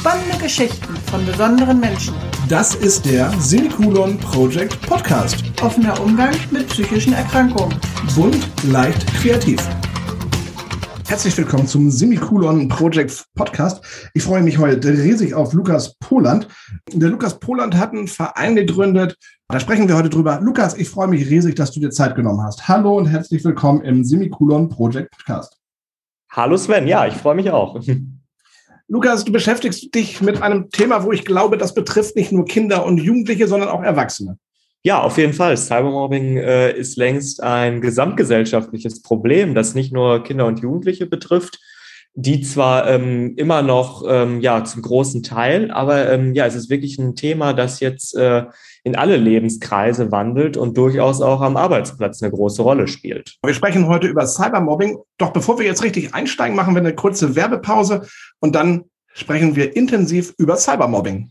Spannende Geschichten von besonderen Menschen. Das ist der Semikolon Project Podcast. Offener Umgang mit psychischen Erkrankungen. Bunt, leicht, kreativ. Herzlich willkommen zum Semikolon Project Podcast. Ich freue mich heute riesig auf Lukas Poland. Der Lukas Poland hat einen Verein gegründet. Da sprechen wir heute drüber. Lukas, ich freue mich riesig, dass du dir Zeit genommen hast. Hallo und herzlich willkommen im Semikolon Project Podcast. Hallo Sven, ja, ich freue mich auch. Lukas, du beschäftigst dich mit einem Thema, wo ich glaube, das betrifft nicht nur Kinder und Jugendliche, sondern auch Erwachsene. Ja, auf jeden Fall. Cybermobbing äh, ist längst ein gesamtgesellschaftliches Problem, das nicht nur Kinder und Jugendliche betrifft, die zwar ähm, immer noch ähm, ja zum großen Teil, aber ähm, ja, es ist wirklich ein Thema, das jetzt äh, in alle Lebenskreise wandelt und durchaus auch am Arbeitsplatz eine große Rolle spielt. Wir sprechen heute über Cybermobbing. Doch bevor wir jetzt richtig einsteigen, machen wir eine kurze Werbepause und dann sprechen wir intensiv über Cybermobbing.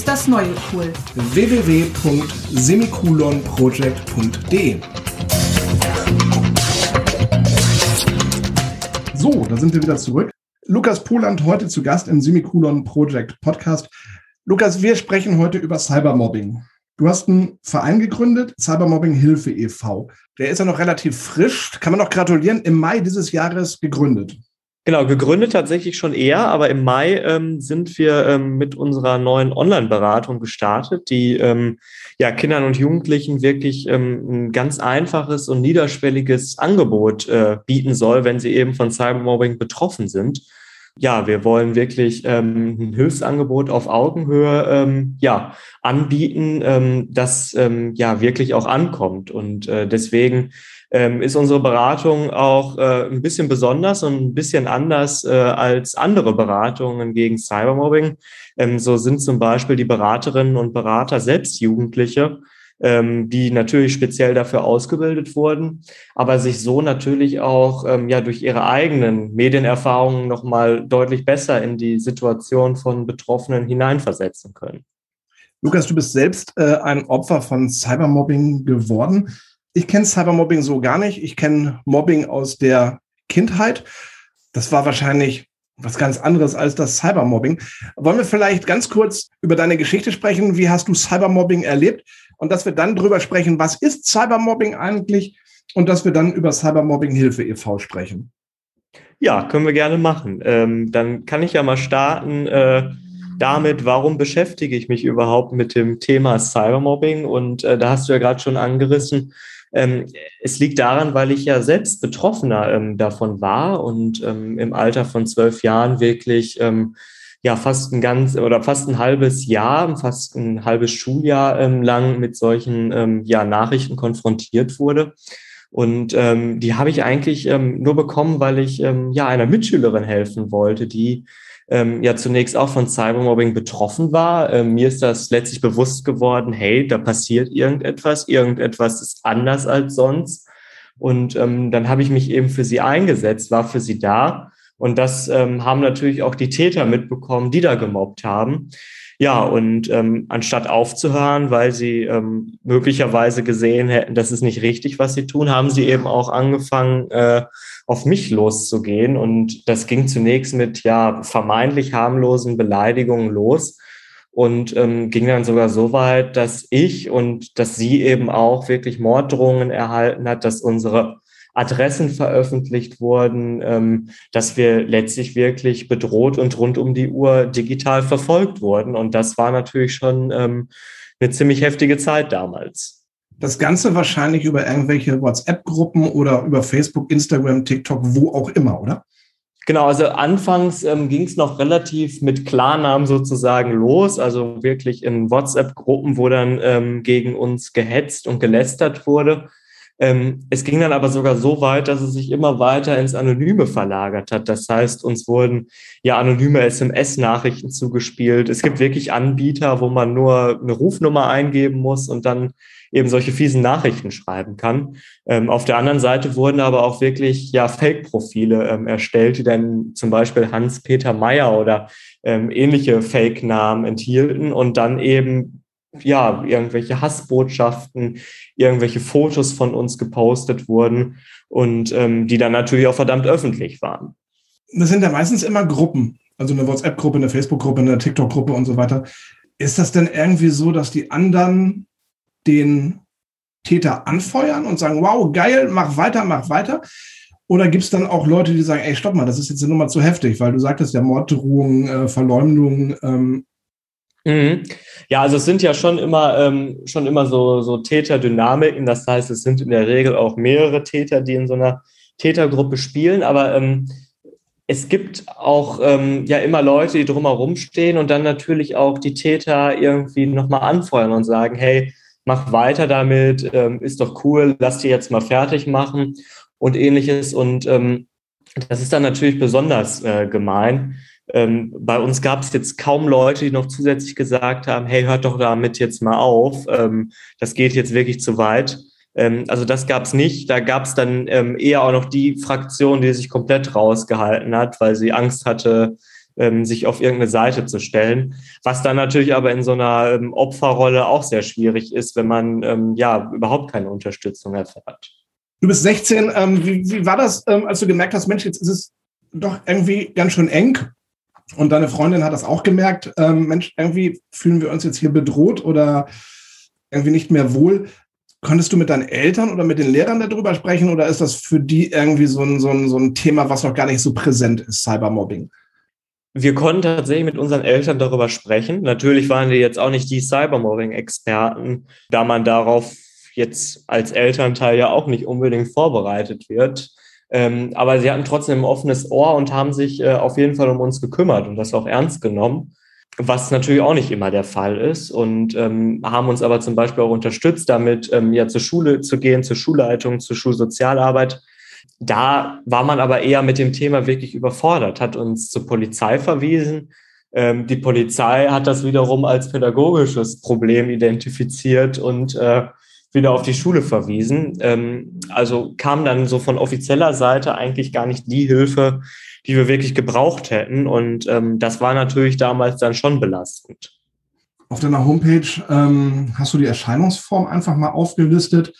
ist das neue cool. www.semikolonproject.de So, da sind wir wieder zurück. Lukas Poland heute zu Gast im Semikolon Project Podcast. Lukas, wir sprechen heute über Cybermobbing. Du hast einen Verein gegründet, Cybermobbing Hilfe e.V. Der ist ja noch relativ frisch, kann man noch gratulieren, im Mai dieses Jahres gegründet. Genau, gegründet tatsächlich schon eher, aber im Mai ähm, sind wir ähm, mit unserer neuen Online-Beratung gestartet, die ähm, ja Kindern und Jugendlichen wirklich ähm, ein ganz einfaches und niederschwelliges Angebot äh, bieten soll, wenn sie eben von Cybermobbing betroffen sind. Ja, wir wollen wirklich ähm, ein Hilfsangebot auf Augenhöhe ähm, ja anbieten, das ja wirklich auch ankommt und äh, deswegen ähm, ist unsere Beratung auch äh, ein bisschen besonders und ein bisschen anders äh, als andere Beratungen gegen Cybermobbing. Ähm, so sind zum Beispiel die Beraterinnen und Berater selbst Jugendliche, ähm, die natürlich speziell dafür ausgebildet wurden, aber sich so natürlich auch ähm, ja durch ihre eigenen Medienerfahrungen nochmal deutlich besser in die Situation von Betroffenen hineinversetzen können. Lukas, du bist selbst äh, ein Opfer von Cybermobbing geworden ich kenne Cybermobbing so gar nicht. Ich kenne Mobbing aus der Kindheit. Das war wahrscheinlich was ganz anderes als das Cybermobbing. Wollen wir vielleicht ganz kurz über deine Geschichte sprechen? Wie hast du Cybermobbing erlebt? Und dass wir dann drüber sprechen, was ist Cybermobbing eigentlich? Und dass wir dann über Cybermobbing Hilfe e.V. sprechen. Ja, können wir gerne machen. Ähm, dann kann ich ja mal starten äh, damit, warum beschäftige ich mich überhaupt mit dem Thema Cybermobbing? Und äh, da hast du ja gerade schon angerissen, ähm, es liegt daran, weil ich ja selbst Betroffener ähm, davon war und ähm, im Alter von zwölf Jahren wirklich ähm, ja fast ein ganz oder fast ein halbes Jahr, fast ein halbes Schuljahr ähm, lang mit solchen ähm, ja Nachrichten konfrontiert wurde. Und die habe ich eigentlich nur bekommen, weil ich ja einer Mitschülerin helfen wollte, die ähm, ja zunächst auch von Cybermobbing betroffen war. Ähm, mir ist das letztlich bewusst geworden, hey, da passiert irgendetwas, irgendetwas ist anders als sonst. Und ähm, dann habe ich mich eben für sie eingesetzt, war für sie da. Und das ähm, haben natürlich auch die Täter mitbekommen, die da gemobbt haben. Ja, und ähm, anstatt aufzuhören, weil sie ähm, möglicherweise gesehen hätten, das ist nicht richtig, was sie tun, haben sie eben auch angefangen, äh, auf mich loszugehen. Und das ging zunächst mit ja vermeintlich harmlosen Beleidigungen los und ähm, ging dann sogar so weit, dass ich und dass sie eben auch wirklich Morddrohungen erhalten hat, dass unsere Adressen veröffentlicht wurden, ähm, dass wir letztlich wirklich bedroht und rund um die Uhr digital verfolgt wurden. Und das war natürlich schon ähm, eine ziemlich heftige Zeit damals. Das Ganze wahrscheinlich über irgendwelche WhatsApp-Gruppen oder über Facebook, Instagram, TikTok, wo auch immer, oder? Genau, also anfangs ähm, ging es noch relativ mit Klarnamen sozusagen los, also wirklich in WhatsApp-Gruppen, wo dann ähm, gegen uns gehetzt und gelästert wurde. Ähm, es ging dann aber sogar so weit, dass es sich immer weiter ins Anonyme verlagert hat. Das heißt, uns wurden ja anonyme SMS-Nachrichten zugespielt. Es gibt wirklich Anbieter, wo man nur eine Rufnummer eingeben muss und dann eben solche fiesen Nachrichten schreiben kann. Ähm, auf der anderen Seite wurden aber auch wirklich ja Fake-Profile ähm, erstellt, die dann zum Beispiel Hans-Peter Meyer oder ähm, ähnliche Fake-Namen enthielten und dann eben ja, irgendwelche Hassbotschaften, irgendwelche Fotos von uns gepostet wurden und ähm, die dann natürlich auch verdammt öffentlich waren. Das sind ja meistens immer Gruppen, also eine WhatsApp-Gruppe, eine Facebook-Gruppe, eine TikTok-Gruppe und so weiter. Ist das denn irgendwie so, dass die anderen den Täter anfeuern und sagen, wow, geil, mach weiter, mach weiter? Oder gibt es dann auch Leute, die sagen, ey, stopp mal, das ist jetzt eine Nummer zu heftig, weil du sagtest ja Morddrohungen, äh, Verleumdung, ähm, Mhm. Ja, also es sind ja schon immer, ähm, schon immer so, so Täterdynamiken. Das heißt, es sind in der Regel auch mehrere Täter, die in so einer Tätergruppe spielen. Aber ähm, es gibt auch ähm, ja immer Leute, die drumherum stehen und dann natürlich auch die Täter irgendwie nochmal anfeuern und sagen, hey, mach weiter damit, ähm, ist doch cool, lass die jetzt mal fertig machen und ähnliches. Und ähm, das ist dann natürlich besonders äh, gemein ähm, bei uns gab es jetzt kaum Leute, die noch zusätzlich gesagt haben, hey, hört doch damit jetzt mal auf, ähm, das geht jetzt wirklich zu weit. Ähm, also das gab es nicht. Da gab es dann ähm, eher auch noch die Fraktion, die sich komplett rausgehalten hat, weil sie Angst hatte, ähm, sich auf irgendeine Seite zu stellen. Was dann natürlich aber in so einer ähm, Opferrolle auch sehr schwierig ist, wenn man ja überhaupt keine Unterstützung erfährt. Du bist 16. wie, wie war das, als du gemerkt hast, Mensch, jetzt ist es doch irgendwie ganz schön eng und deine Freundin hat das auch gemerkt. Ähm, Mensch, irgendwie fühlen wir uns jetzt hier bedroht oder irgendwie nicht mehr wohl. Konntest du mit deinen Eltern oder mit den Lehrern darüber sprechen oder ist das für die irgendwie so ein, so ein, so ein Thema, was noch gar nicht so präsent ist, Cybermobbing? Wir konnten tatsächlich mit unseren Eltern darüber sprechen. Natürlich waren wir jetzt auch nicht die Cybermobbing-Experten, da man darauf jetzt als Elternteil ja auch nicht unbedingt vorbereitet wird. Ähm, aber sie hatten trotzdem ein offenes Ohr und haben sich äh, auf jeden Fall um uns gekümmert und das auch ernst genommen, was natürlich auch nicht immer der Fall ist und ähm, haben uns aber zum Beispiel auch unterstützt, damit ähm, ja zur Schule zu gehen, zur Schulleitung, zur Schulsozialarbeit. Da war man aber eher mit dem Thema wirklich überfordert, hat uns zur Polizei verwiesen. Ähm, die Polizei hat das wiederum als pädagogisches Problem identifiziert und äh, wieder auf die Schule verwiesen. Ähm, also kam dann so von offizieller Seite eigentlich gar nicht die Hilfe, die wir wirklich gebraucht hätten. Und ähm, das war natürlich damals dann schon belastend. Auf deiner Homepage ähm, hast du die Erscheinungsform einfach mal aufgelistet.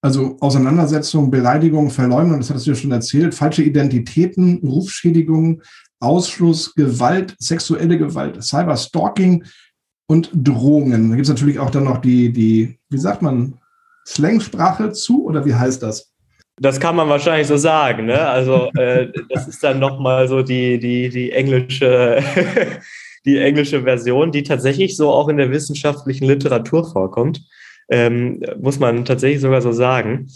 Also Auseinandersetzung, Beleidigung, Verleumdung, das hattest du ja schon erzählt, falsche Identitäten, Rufschädigung, Ausschluss, Gewalt, sexuelle Gewalt, Cyberstalking und Drohungen. Da gibt es natürlich auch dann noch die, die, wie sagt man, Slangsprache zu oder wie heißt das? Das kann man wahrscheinlich so sagen. Ne? Also äh, das ist dann nochmal so die, die, die englische, die englische Version, die tatsächlich so auch in der wissenschaftlichen Literatur vorkommt. Ähm, muss man tatsächlich sogar so sagen.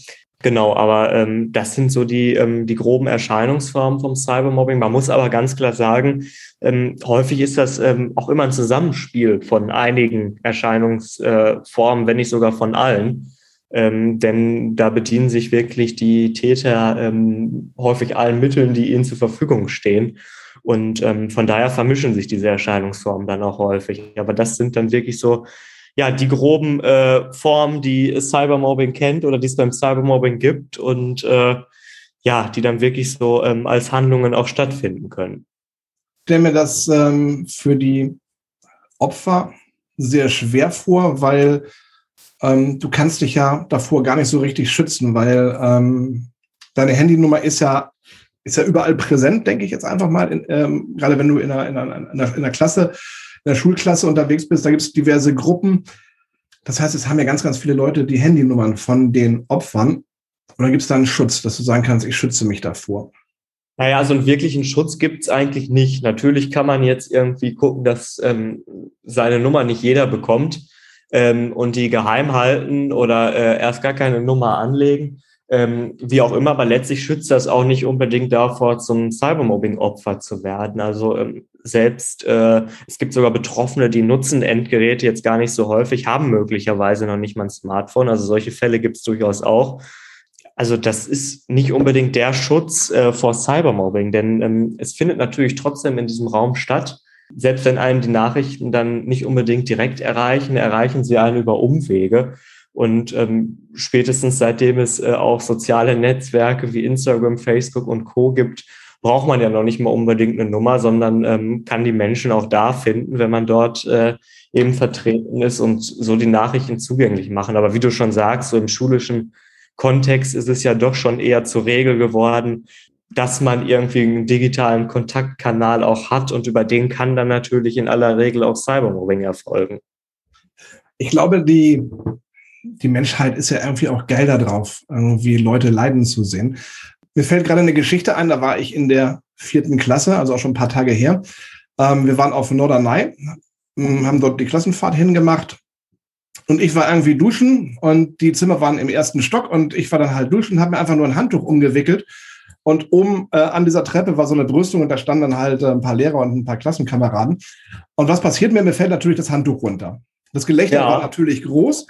Genau, aber ähm, das sind so die, ähm, die groben Erscheinungsformen vom Cybermobbing. Man muss aber ganz klar sagen, ähm, häufig ist das ähm, auch immer ein Zusammenspiel von einigen Erscheinungsformen, äh, wenn nicht sogar von allen. Ähm, denn da bedienen sich wirklich die Täter ähm, häufig allen Mitteln, die ihnen zur Verfügung stehen. Und ähm, von daher vermischen sich diese Erscheinungsformen dann auch häufig. Aber das sind dann wirklich so, ja, die groben äh, Formen, die Cybermobbing kennt oder die es beim Cybermobbing gibt und äh, ja, die dann wirklich so ähm, als Handlungen auch stattfinden können. Ich stelle mir das ähm, für die Opfer sehr schwer vor, weil ähm, du kannst dich ja davor gar nicht so richtig schützen, weil ähm, deine Handynummer ist ja, ist ja überall präsent, denke ich jetzt einfach mal, in, ähm, gerade wenn du in einer, in, einer, in, einer, in einer Klasse, in der Schulklasse unterwegs bist, da gibt es diverse Gruppen. Das heißt, es haben ja ganz, ganz viele Leute die Handynummern von den Opfern. Und dann gibt es da einen Schutz, dass du sagen kannst, ich schütze mich davor. Naja, so einen wirklichen Schutz gibt es eigentlich nicht. Natürlich kann man jetzt irgendwie gucken, dass ähm, seine Nummer nicht jeder bekommt ähm, und die geheim halten oder äh, erst gar keine Nummer anlegen. Ähm, wie auch immer, aber letztlich schützt das auch nicht unbedingt davor, zum Cybermobbing-Opfer zu werden. Also ähm, selbst, äh, es gibt sogar Betroffene, die nutzen Endgeräte jetzt gar nicht so häufig, haben möglicherweise noch nicht mal ein Smartphone. Also solche Fälle gibt es durchaus auch. also das ist nicht unbedingt der Schutz äh, vor Cybermobbing, denn ähm, es findet natürlich trotzdem in diesem Raum statt. Selbst wenn einen die Nachrichten dann nicht unbedingt direkt erreichen, erreichen sie einen über Umwege. Und ähm, spätestens seitdem es äh, auch soziale Netzwerke wie Instagram, Facebook und Co gibt, braucht man ja noch nicht mal unbedingt eine Nummer, sondern ähm, kann die Menschen auch da finden, wenn man dort äh, eben vertreten ist und so die Nachrichten zugänglich machen. Aber wie du schon sagst, so im schulischen Kontext ist es ja doch schon eher zur Regel geworden, dass man irgendwie einen digitalen Kontaktkanal auch hat und über den kann dann natürlich in aller Regel auch Cybermobbing erfolgen. Ich glaube, die, die Menschheit ist ja irgendwie auch geil darauf, irgendwie Leute leiden zu sehen. Mir fällt gerade eine Geschichte ein, da war ich in der vierten Klasse, also auch schon ein paar Tage her. Ähm, wir waren auf Norderney, hm, haben dort die Klassenfahrt hingemacht und ich war irgendwie duschen und die Zimmer waren im ersten Stock und ich war dann halt duschen, habe mir einfach nur ein Handtuch umgewickelt und oben äh, an dieser Treppe war so eine Brüstung und da standen dann halt äh, ein paar Lehrer und ein paar Klassenkameraden. Und was passiert mir? Mir fällt natürlich das Handtuch runter. Das Gelächter ja. war natürlich groß.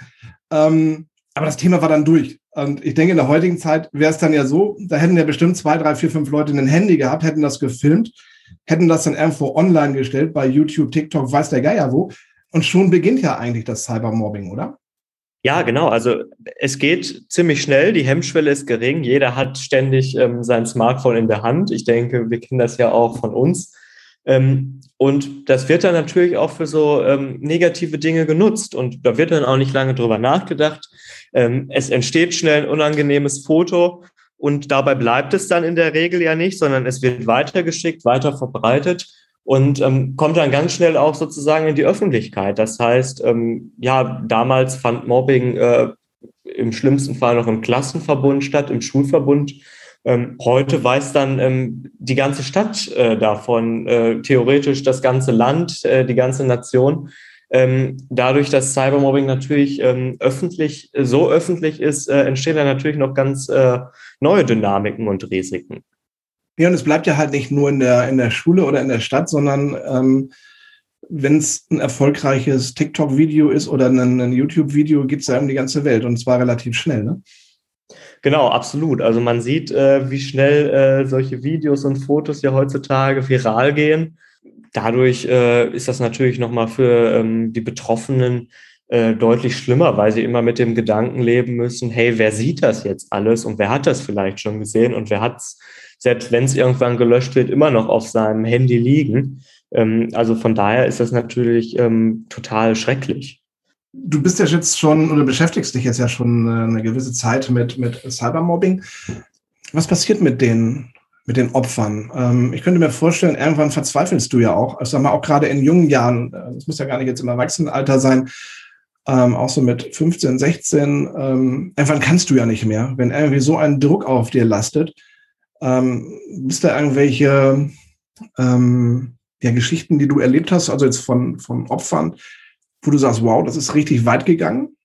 Ähm, aber das Thema war dann durch. Und ich denke, in der heutigen Zeit wäre es dann ja so, da hätten ja bestimmt zwei, drei, vier, fünf Leute ein Handy gehabt, hätten das gefilmt, hätten das dann irgendwo online gestellt, bei YouTube, TikTok, weiß der Geier wo. Und schon beginnt ja eigentlich das Cybermobbing, oder? Ja, genau. Also es geht ziemlich schnell. Die Hemmschwelle ist gering. Jeder hat ständig ähm, sein Smartphone in der Hand. Ich denke, wir kennen das ja auch von uns. Ähm, und das wird dann natürlich auch für so ähm, negative Dinge genutzt. Und da wird dann auch nicht lange drüber nachgedacht. Ähm, es entsteht schnell ein unangenehmes Foto und dabei bleibt es dann in der Regel ja nicht, sondern es wird weitergeschickt, weiter verbreitet und ähm, kommt dann ganz schnell auch sozusagen in die Öffentlichkeit. Das heißt, ähm, ja, damals fand Mobbing äh, im schlimmsten Fall noch im Klassenverbund statt, im Schulverbund ähm, heute weiß dann ähm, die ganze Stadt äh, davon, äh, theoretisch das ganze Land, äh, die ganze Nation. Ähm, dadurch, dass Cybermobbing natürlich ähm, öffentlich, so öffentlich ist, äh, entstehen dann natürlich noch ganz äh, neue Dynamiken und Risiken. Ja, und es bleibt ja halt nicht nur in der, in der Schule oder in der Stadt, sondern ähm, wenn es ein erfolgreiches TikTok-Video ist oder ein, ein YouTube-Video, gibt es ja um die ganze Welt und zwar relativ schnell. Ne? Genau, absolut. Also man sieht, äh, wie schnell äh, solche Videos und Fotos ja heutzutage viral gehen. Dadurch äh, ist das natürlich nochmal für ähm, die Betroffenen äh, deutlich schlimmer, weil sie immer mit dem Gedanken leben müssen, hey, wer sieht das jetzt alles und wer hat das vielleicht schon gesehen und wer hat es, selbst wenn es irgendwann gelöscht wird, immer noch auf seinem Handy liegen. Ähm, also von daher ist das natürlich ähm, total schrecklich. Du bist ja jetzt schon oder beschäftigst dich jetzt ja schon äh, eine gewisse Zeit mit, mit Cybermobbing. Was passiert mit den, mit den Opfern? Ähm, ich könnte mir vorstellen, irgendwann verzweifelst du ja auch. Also sag mal, auch gerade in jungen Jahren, äh, das muss ja gar nicht jetzt im Erwachsenenalter sein, ähm, auch so mit 15, 16, ähm, irgendwann kannst du ja nicht mehr, wenn irgendwie so ein Druck auf dir lastet. Ähm, bist da irgendwelche ähm, ja, Geschichten, die du erlebt hast, also jetzt von, von Opfern, wo du sagst, wow, das ist richtig weit gegangen?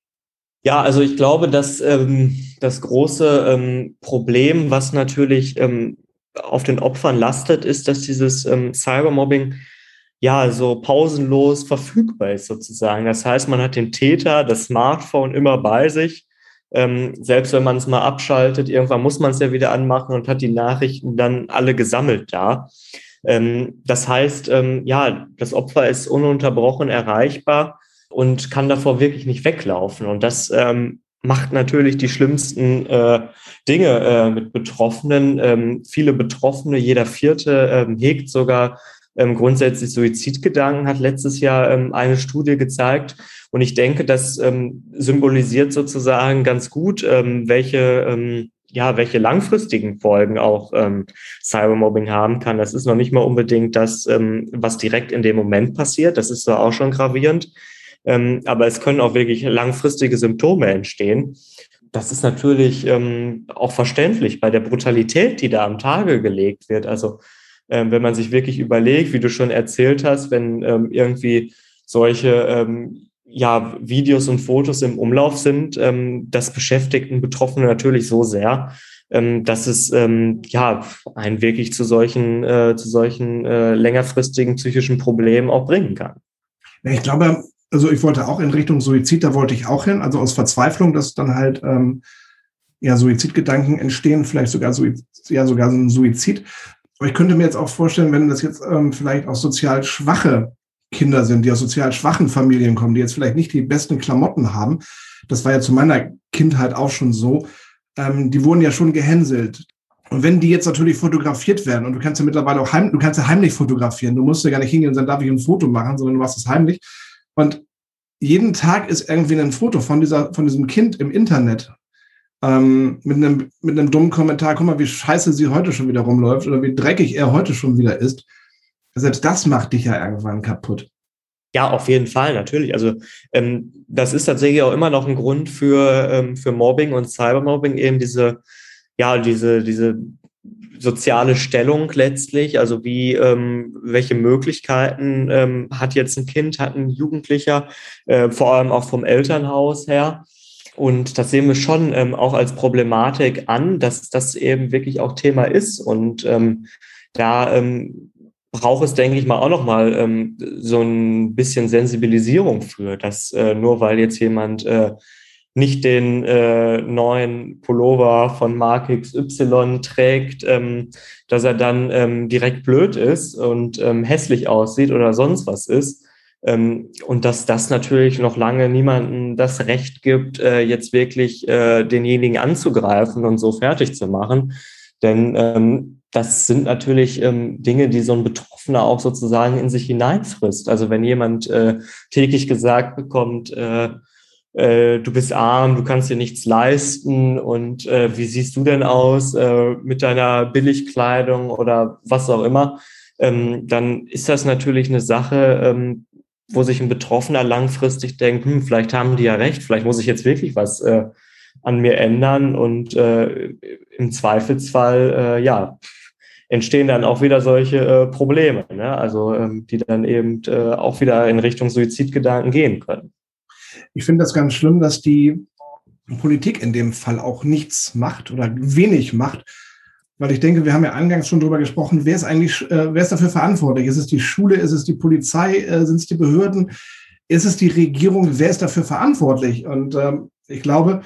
Ja, also ich glaube, dass ähm, das große ähm, Problem, was natürlich ähm, auf den Opfern lastet, ist, dass dieses ähm, Cybermobbing ja so pausenlos verfügbar ist sozusagen. Das heißt, man hat den Täter, das Smartphone immer bei sich. Ähm, selbst wenn man es mal abschaltet, irgendwann muss man es ja wieder anmachen und hat die Nachrichten dann alle gesammelt da. Ähm, das heißt, ähm, ja, das Opfer ist ununterbrochen erreichbar und kann davor wirklich nicht weglaufen. Und das ähm, macht natürlich die schlimmsten äh, Dinge äh, mit Betroffenen. Ähm, viele Betroffene, jeder Vierte ähm, hegt sogar ähm, grundsätzlich Suizidgedanken, hat letztes Jahr ähm, eine Studie gezeigt. Und ich denke, das ähm, symbolisiert sozusagen ganz gut, ähm, welche ähm, ja, welche langfristigen Folgen auch ähm, Cybermobbing haben kann. Das ist noch nicht mal unbedingt das, was direkt in dem Moment passiert. Das ist zwar auch schon gravierend. Aber es können auch wirklich langfristige Symptome entstehen. Das ist natürlich ähm, auch verständlich bei der Brutalität, die da am Tage gelegt wird. Also ähm, wenn man sich wirklich überlegt, wie du schon erzählt hast, wenn ähm, irgendwie solche ähm, ja, Videos und Fotos im Umlauf sind, ähm, das beschäftigt Betroffene natürlich so sehr, ähm, dass es ähm, ja einen wirklich zu solchen, äh, zu solchen äh, längerfristigen psychischen Problemen auch bringen kann. Ich glaube, also ich wollte auch in Richtung Suizid, da wollte ich auch hin, also aus Verzweiflung, dass dann halt ähm, ja, Suizidgedanken entstehen, vielleicht sogar, Suizid, ja, sogar so ein Suizid. Aber ich könnte mir jetzt auch vorstellen, wenn das jetzt ähm, vielleicht auch sozial schwache Kinder sind, die aus sozial schwachen Familien kommen, die jetzt vielleicht nicht die besten Klamotten haben. Das war ja zu meiner Kindheit auch schon so. Ähm, die wurden ja schon gehänselt. Und wenn die jetzt natürlich fotografiert werden, und du kannst ja mittlerweile auch heim, du kannst ja heimlich fotografieren, du musst ja gar nicht hingehen und sagen, darf ich ein Foto machen, sondern du machst es heimlich. Und jeden Tag ist irgendwie ein Foto von dieser, von diesem Kind im Internet. Ähm, mit einem, mit einem dummen Kommentar, guck mal, wie scheiße sie heute schon wieder rumläuft oder wie dreckig er heute schon wieder ist. Selbst das macht dich ja irgendwann kaputt. Ja, auf jeden Fall, natürlich. Also ähm, das ist tatsächlich auch immer noch ein Grund für, ähm, für Mobbing und Cybermobbing, eben diese, ja, diese, diese soziale Stellung letztlich, also wie, ähm, welche Möglichkeiten ähm, hat jetzt ein Kind, hat ein Jugendlicher, äh, vor allem auch vom Elternhaus her. Und das sehen wir schon ähm, auch als Problematik an, dass das eben wirklich auch Thema ist. Und ähm, da ähm, braucht es, denke ich mal, auch nochmal ähm, so ein bisschen Sensibilisierung für, dass äh, nur weil jetzt jemand äh, nicht den äh, neuen Pullover von Mark XY trägt, ähm, dass er dann ähm, direkt blöd ist und ähm, hässlich aussieht oder sonst was ist. Ähm, und dass das natürlich noch lange niemanden das Recht gibt, äh, jetzt wirklich äh, denjenigen anzugreifen und so fertig zu machen. Denn ähm, das sind natürlich ähm, Dinge, die so ein Betroffener auch sozusagen in sich hineinfrisst. Also wenn jemand äh, täglich gesagt bekommt, du bist arm, du kannst dir nichts leisten und äh, wie siehst du denn aus äh, mit deiner Billigkleidung oder was auch immer, ähm, dann ist das natürlich eine Sache, ähm, wo sich ein Betroffener langfristig denkt, hm, vielleicht haben die ja recht, vielleicht muss ich jetzt wirklich was äh, an mir ändern und äh, im Zweifelsfall, äh, ja, entstehen dann auch wieder solche äh, Probleme, ne? also ähm, die dann eben äh, auch wieder in Richtung Suizidgedanken gehen können. Ich finde das ganz schlimm, dass die Politik in dem Fall auch nichts macht oder wenig macht, weil ich denke, wir haben ja eingangs schon darüber gesprochen, wer ist eigentlich, äh, wer ist dafür verantwortlich? Ist es die Schule, ist es die Polizei, äh, sind es die Behörden, ist es die Regierung, wer ist dafür verantwortlich? Und ähm, ich glaube,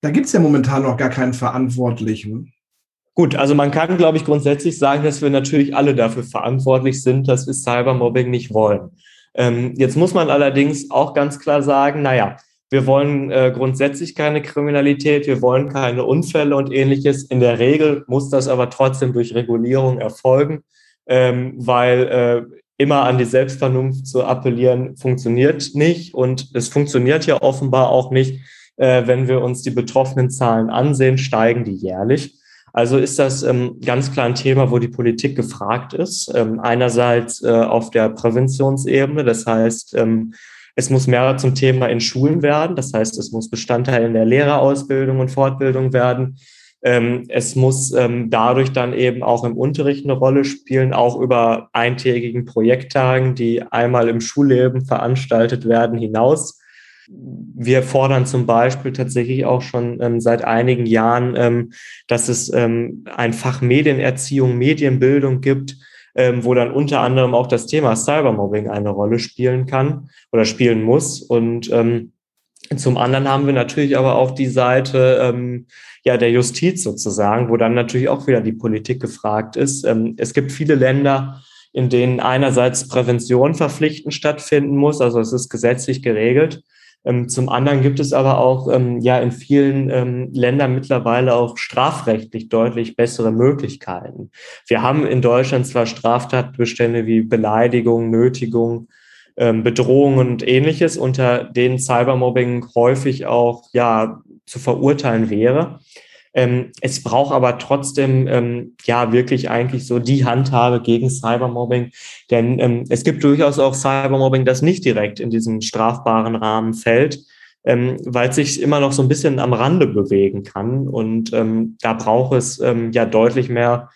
da gibt es ja momentan noch gar keinen Verantwortlichen. Gut, also man kann, glaube ich, grundsätzlich sagen, dass wir natürlich alle dafür verantwortlich sind, dass wir Cybermobbing nicht wollen. Ähm, jetzt muss man allerdings auch ganz klar sagen, naja, wir wollen äh, grundsätzlich keine Kriminalität, wir wollen keine Unfälle und ähnliches. In der Regel muss das aber trotzdem durch Regulierung erfolgen, ähm, weil äh, immer an die Selbstvernunft zu appellieren funktioniert nicht und es funktioniert ja offenbar auch nicht, äh, wenn wir uns die betroffenen Zahlen ansehen, steigen die jährlich. Also ist das ähm, ganz klar ein Thema, wo die Politik gefragt ist. Ähm, einerseits äh, auf der Präventionsebene, das heißt, ähm, es muss mehr zum Thema in Schulen werden, das heißt, es muss Bestandteil in der Lehrerausbildung und Fortbildung werden. Ähm, es muss ähm, dadurch dann eben auch im Unterricht eine Rolle spielen, auch über eintägigen Projekttagen, die einmal im Schulleben veranstaltet werden, hinaus wir fordern zum Beispiel tatsächlich auch schon ähm, seit einigen Jahren, ähm, dass es ähm, ein Fach Medienerziehung, Medienbildung gibt, ähm, wo dann unter anderem auch das Thema Cybermobbing eine Rolle spielen kann oder spielen muss. Und ähm, zum anderen haben wir natürlich aber auch die Seite ähm, ja der Justiz sozusagen, wo dann natürlich auch wieder die Politik gefragt ist. Ähm, es gibt viele Länder, in denen einerseits Prävention verpflichtend stattfinden muss, also es ist gesetzlich geregelt. Ähm, zum anderen gibt es aber auch ähm, ja in vielen ähm, Ländern mittlerweile auch strafrechtlich deutlich bessere Möglichkeiten. Wir haben in Deutschland zwar Straftatbestände wie Beleidigung, Nötigung, Bedrohung und ähnliches, unter denen Cybermobbing häufig auch ja zu verurteilen wäre. Ähm, es braucht aber trotzdem ähm, ja wirklich eigentlich so die Handhabe gegen Cybermobbing, denn ähm, es gibt durchaus auch Cybermobbing, das nicht direkt in diesen strafbaren Rahmen fällt, ähm, weil es sich immer noch so ein bisschen am Rande bewegen kann und ähm, da braucht es ähm, ja deutlich mehr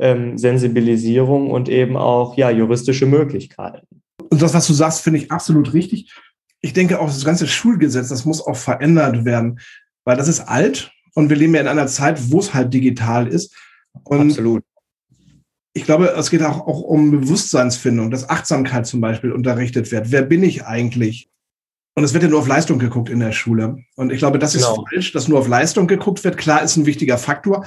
Sensibilisierung und eben auch ja juristische Möglichkeiten. Und das, was du sagst, finde ich absolut richtig. Ich denke auch, das ganze Schulgesetz, das muss auch verändert werden, weil das ist alt und wir leben ja in einer Zeit, wo es halt digital ist. Und Absolut. Ich glaube, es geht auch, auch um Bewusstseinsfindung, dass Achtsamkeit zum Beispiel unterrichtet wird. Wer bin ich eigentlich? Und es wird ja nur auf Leistung geguckt in der Schule. Und ich glaube, das ist genau. falsch, dass nur auf Leistung geguckt wird. Klar, ist ein wichtiger Faktor.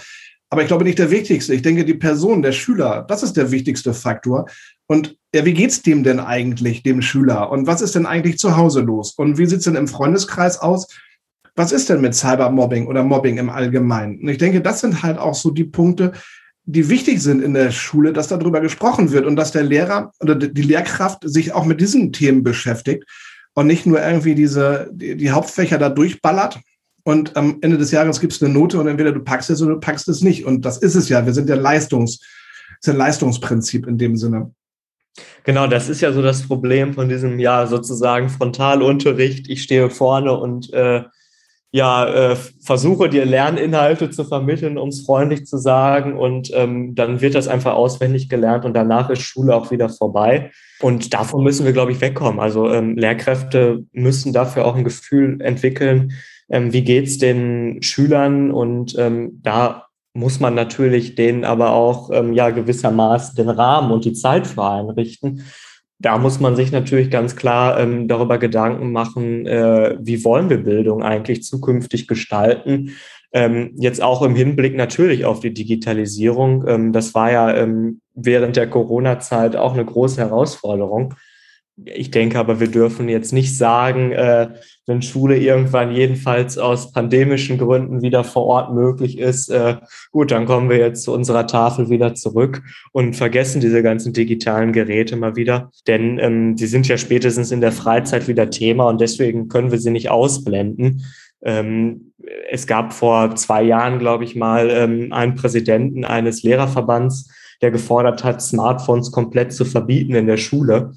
Aber ich glaube nicht der wichtigste. Ich denke, die Person, der Schüler, das ist der wichtigste Faktor. Und ja, wie geht's dem denn eigentlich, dem Schüler? Und was ist denn eigentlich zu Hause los? Und wie sieht's denn im Freundeskreis aus? Was ist denn mit Cybermobbing oder Mobbing im Allgemeinen? Und ich denke, das sind halt auch so die Punkte, die wichtig sind in der Schule, dass darüber gesprochen wird und dass der Lehrer oder die Lehrkraft sich auch mit diesen Themen beschäftigt und nicht nur irgendwie diese, die, Hauptfächer da durchballert. Und am Ende des Jahres gibt es eine Note und entweder du packst es oder du packst es nicht. Und das ist es ja. Wir sind ja Leistungs, ist ein Leistungsprinzip in dem Sinne. Genau, das ist ja so das Problem von diesem, ja, sozusagen Frontalunterricht. Ich stehe vorne und äh, ja, äh, versuche dir Lerninhalte zu vermitteln, um es freundlich zu sagen. Und ähm, dann wird das einfach auswendig gelernt und danach ist Schule auch wieder vorbei. Und davon müssen wir, glaube ich, wegkommen. Also ähm, Lehrkräfte müssen dafür auch ein Gefühl entwickeln, ähm, wie geht's den Schülern. Und ähm, da muss man natürlich denen aber auch ähm, ja gewissermaßen den Rahmen und die Zeit für einrichten da muss man sich natürlich ganz klar ähm, darüber Gedanken machen, äh, wie wollen wir Bildung eigentlich zukünftig gestalten. Ähm, jetzt auch im Hinblick natürlich auf die Digitalisierung. Ähm, das war ja ähm, während der Corona-Zeit auch eine große Herausforderung. Ich denke aber, wir dürfen jetzt nicht sagen, äh, wenn Schule irgendwann jedenfalls aus pandemischen Gründen wieder vor Ort möglich ist, äh, gut, dann kommen wir jetzt zu unserer Tafel wieder zurück und vergessen diese ganzen digitalen Geräte mal wieder. Denn ähm, die sind ja spätestens in der Freizeit wieder Thema und deswegen können wir sie nicht ausblenden. Ähm, es gab vor zwei Jahren, glaube ich mal, ähm, einen Präsidenten eines Lehrerverbands, der gefordert hat, Smartphones komplett zu verbieten in der Schule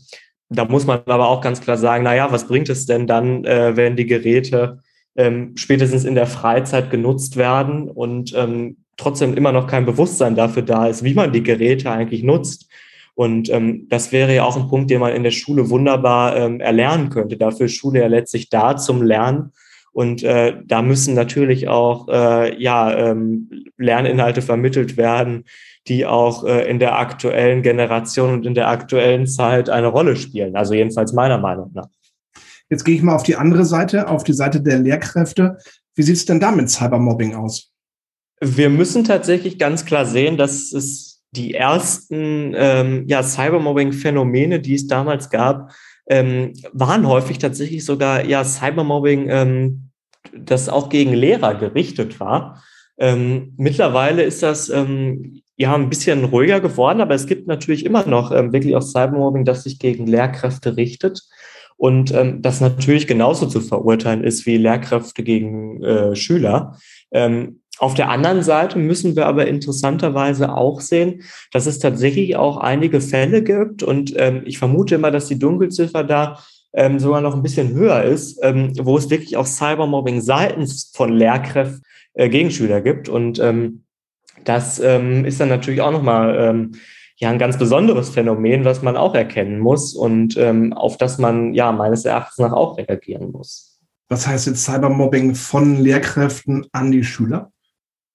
da muss man aber auch ganz klar sagen, naja, was bringt es denn dann, äh, wenn die Geräte ähm, spätestens in der Freizeit genutzt werden und ähm, trotzdem immer noch kein Bewusstsein dafür da ist, wie man die Geräte eigentlich nutzt. Und ähm, das wäre ja auch ein Punkt, den man in der Schule wunderbar ähm, erlernen könnte. Dafür ist Schule ja letztlich da zum Lernen. Und äh, da müssen natürlich auch äh, ja, ähm, Lerninhalte vermittelt werden, die auch äh, in der aktuellen Generation und in der aktuellen Zeit eine Rolle spielen. Also jedenfalls meiner Meinung nach. Jetzt gehe ich mal auf die andere Seite, auf die Seite der Lehrkräfte. Wie sieht es denn da mit Cybermobbing aus? Wir müssen tatsächlich ganz klar sehen, dass es die ersten ähm, ja, Cybermobbing-Phänomene, die es damals gab, ähm, waren häufig tatsächlich sogar ja Cybermobbing, ähm, das auch gegen Lehrer gerichtet war. Ähm, mittlerweile ist das ähm, ja ein bisschen ruhiger geworden, aber es gibt natürlich immer noch ähm, wirklich auch Cybermobbing, das sich gegen Lehrkräfte richtet und ähm, das natürlich genauso zu verurteilen ist wie Lehrkräfte gegen äh, Schüler. Ähm, auf der anderen Seite müssen wir aber interessanterweise auch sehen, dass es tatsächlich auch einige Fälle gibt und ähm, ich vermute immer, dass die Dunkelziffer da ähm, sogar noch ein bisschen höher ist, ähm, wo es wirklich auch Cybermobbing seitens von Lehrkräften äh, gegen Schüler gibt und ähm, das ähm, ist dann natürlich auch nochmal ähm, ja ein ganz besonderes Phänomen, was man auch erkennen muss und ähm, auf das man ja meines Erachtens nach auch reagieren muss. Was heißt jetzt Cybermobbing von Lehrkräften an die Schüler?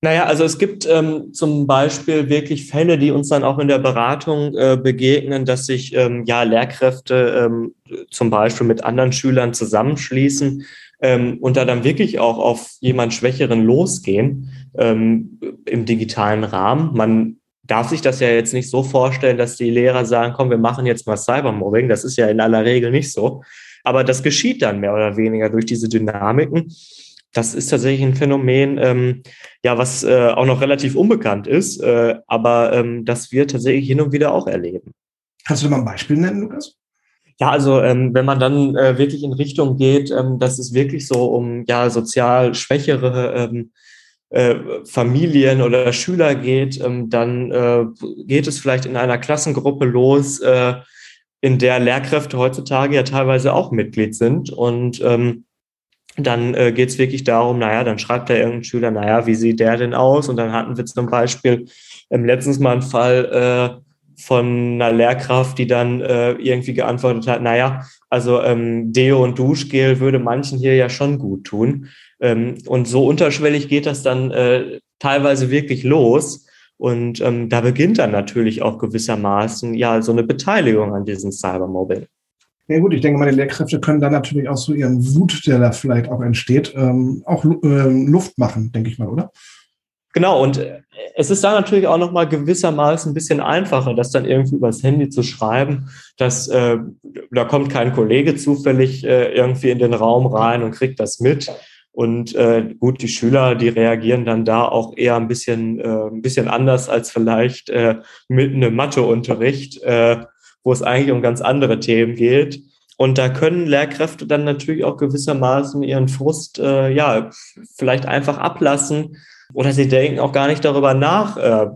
Naja, also es gibt ähm, zum Beispiel wirklich Fälle, die uns dann auch in der Beratung äh, begegnen, dass sich ähm, ja Lehrkräfte ähm, zum Beispiel mit anderen Schülern zusammenschließen ähm, und da dann wirklich auch auf jemand Schwächeren losgehen ähm, im digitalen Rahmen. Man darf sich das ja jetzt nicht so vorstellen, dass die Lehrer sagen, komm, wir machen jetzt mal Cybermobbing. Das ist ja in aller Regel nicht so. Aber das geschieht dann mehr oder weniger durch diese Dynamiken. Das ist tatsächlich ein Phänomen, ähm, ja, was äh, auch noch relativ unbekannt ist, äh, aber ähm, das wir tatsächlich hin und wieder auch erleben. Kannst du mal ein Beispiel nennen, Lukas? Ja, also ähm, wenn man dann äh, wirklich in Richtung geht, ähm, dass es wirklich so um ja sozial schwächere ähm, äh, Familien oder Schüler geht, ähm, dann äh, geht es vielleicht in einer Klassengruppe los, äh, in der Lehrkräfte heutzutage ja teilweise auch Mitglied sind und ähm, dann äh, geht es wirklich darum, naja, dann schreibt da irgendein Schüler, naja, wie sieht der denn aus? Und dann hatten wir zum Beispiel ähm, letztens mal einen Fall, äh, von einer Lehrkraft, die dann äh, irgendwie geantwortet hat, naja, also ähm, Deo und Duschgel würde manchen hier ja schon gut tun. Ähm, und so unterschwellig geht das dann äh, teilweise wirklich los. Und ähm, da beginnt dann natürlich auch gewissermaßen ja so eine Beteiligung an diesem Cybermobbing. Ja gut, ich denke, meine Lehrkräfte können dann natürlich auch so ihren Wut, der da vielleicht auch entsteht, ähm, auch äh, Luft machen, denke ich mal, oder? Genau, und äh, es ist da natürlich auch nochmal gewissermaßen ein bisschen einfacher, das dann irgendwie übers Handy zu schreiben, dass äh, da kommt kein Kollege zufällig äh, irgendwie in den Raum rein und kriegt das mit. Und äh, gut, die Schüler, die reagieren dann da auch eher ein bisschen, äh, ein bisschen anders als vielleicht äh, mit einem Matheunterricht, äh, wo es eigentlich um ganz andere Themen geht. Und da können Lehrkräfte dann natürlich auch gewissermaßen ihren Frust äh, ja vielleicht einfach ablassen oder sie denken auch gar nicht darüber nach, äh,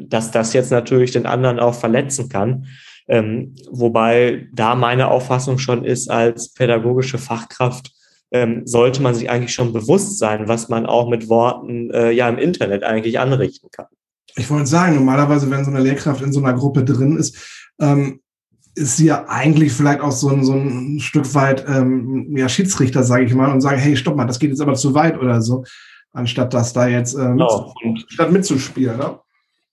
dass das jetzt natürlich den anderen auch verletzen kann. Ähm, wobei da meine Auffassung schon ist, als pädagogische Fachkraft ähm, sollte man sich eigentlich schon bewusst sein, was man auch mit Worten äh, ja im Internet eigentlich anrichten kann. Ich wollte sagen, normalerweise, wenn so eine Lehrkraft in so einer Gruppe drin ist, ähm, ist sie ja eigentlich vielleicht auch so ein, so ein Stück weit ähm, ja, Schiedsrichter, sage ich mal, und sagen, hey, stopp mal, das geht jetzt aber zu weit oder so, anstatt das da jetzt äh, genau. statt mitzuspielen. Ne?